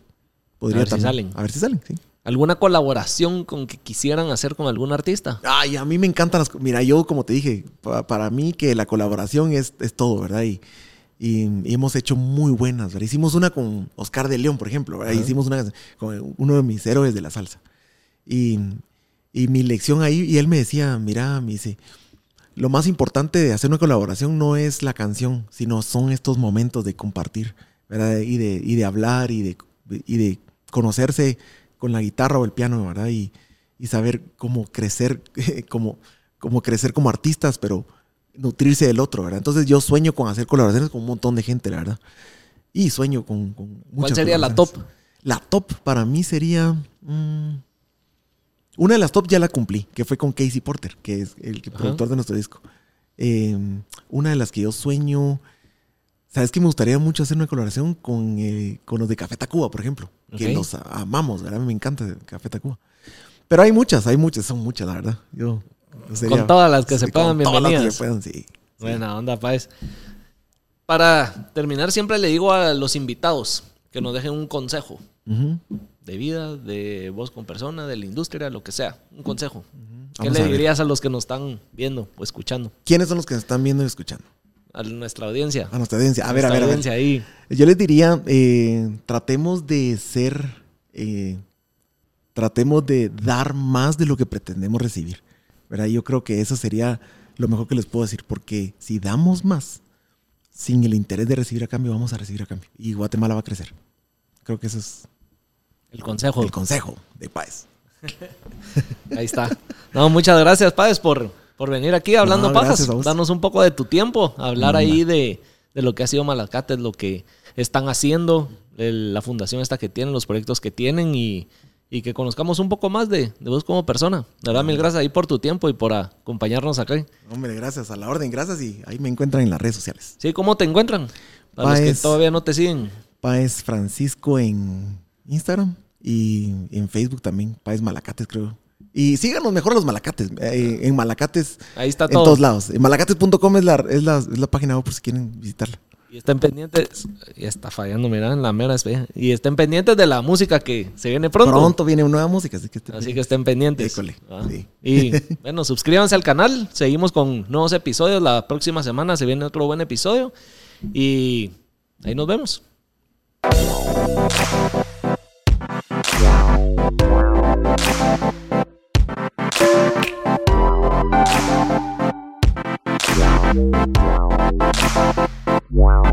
podría a ver si salen. A ver si salen, sí. ¿Alguna colaboración con que quisieran hacer con algún artista? Ay, a mí me encantan las... Mira, yo como te dije, para, mí que la colaboración es, es todo, ¿verdad? Y, y, hemos hecho muy buenas, ¿verdad? Hicimos una con Oscar de León, por ejemplo, ¿verdad? Hicimos una con uno de mis héroes de la salsa. Y, y mi lección ahí, y él me decía, mira, me dice, lo más importante de hacer una colaboración no es la canción, sino son estos momentos de compartir, ¿verdad? Y de, y de hablar y de, y de conocerse con la guitarra o el piano, ¿verdad? Y, y saber cómo crecer, como, cómo crecer como artistas, pero nutrirse del otro, ¿verdad? Entonces yo sueño con hacer colaboraciones con un montón de gente, la verdad. Y sueño con, con ¿Cuál sería la top? La top para mí sería... Mm, una de las top ya la cumplí, que fue con Casey Porter, que es el productor de nuestro disco. Em, una de las que yo sueño ¿Sabes que me gustaría mucho hacer una colaboración con, eh, con los de Café Tacuba, por ejemplo? Que los amamos, ¿verdad? Me encanta Café Tacuba. Pero hay muchas, hay muchas, son muchas, la verdad. Yo, con todas las que se puedan, bienvenidas. Todas las que se puedan, sí. Buena onda, Paez. Para terminar, siempre le digo a los invitados que nos dejen un consejo de vida, de voz con persona, de la industria, lo que sea. Un consejo. ¿Qué le dirías a los que nos están viendo o escuchando? ¿Quiénes son los que nos están viendo y escuchando? A nuestra audiencia. A nuestra audiencia. A ver, a ver, audiencia ahí. Yo les diría, eh, tratemos de ser, eh, tratemos de dar más de lo que pretendemos recibir. ¿verdad? Yo creo que eso sería lo mejor que les puedo decir, porque si damos más, sin el interés de recibir a cambio, vamos a recibir a cambio. Y Guatemala va a crecer. Creo que eso es... El consejo. El consejo de Páez. Ahí está. No, muchas gracias, Páez, por por venir aquí hablando pajas, darnos un poco de tu tiempo, hablar ahí de, lo que ha sido Malacates, lo que están haciendo, la fundación esta que tienen, los proyectos que tienen y, que conozcamos un poco más de, vos como persona. De verdad, mil gracias ahí por tu tiempo y por acompañarnos acá. Hombre, gracias a la orden, gracias y ahí me encuentran en las redes sociales. Sí, ¿cómo te encuentran? Para los que todavía no te siguen. Paez Francisco en Instagram y en Facebook también, Paez Malacates creo. Y síganos mejor los malacates. Eh, en malacates. Ahí está todo. En todos lados. Malacates.com es la, es, la, es la página web por si quieren visitarla. Y estén pendientes. Ya está fallando, mira, en la mera Y estén pendientes de la música que se viene pronto. Pronto viene una nueva música, así que estén, así que estén pendientes. Ah. Y bueno, suscríbanse al canal. Seguimos con nuevos episodios. La próxima semana se viene otro buen episodio. Y ahí nos vemos. Wow.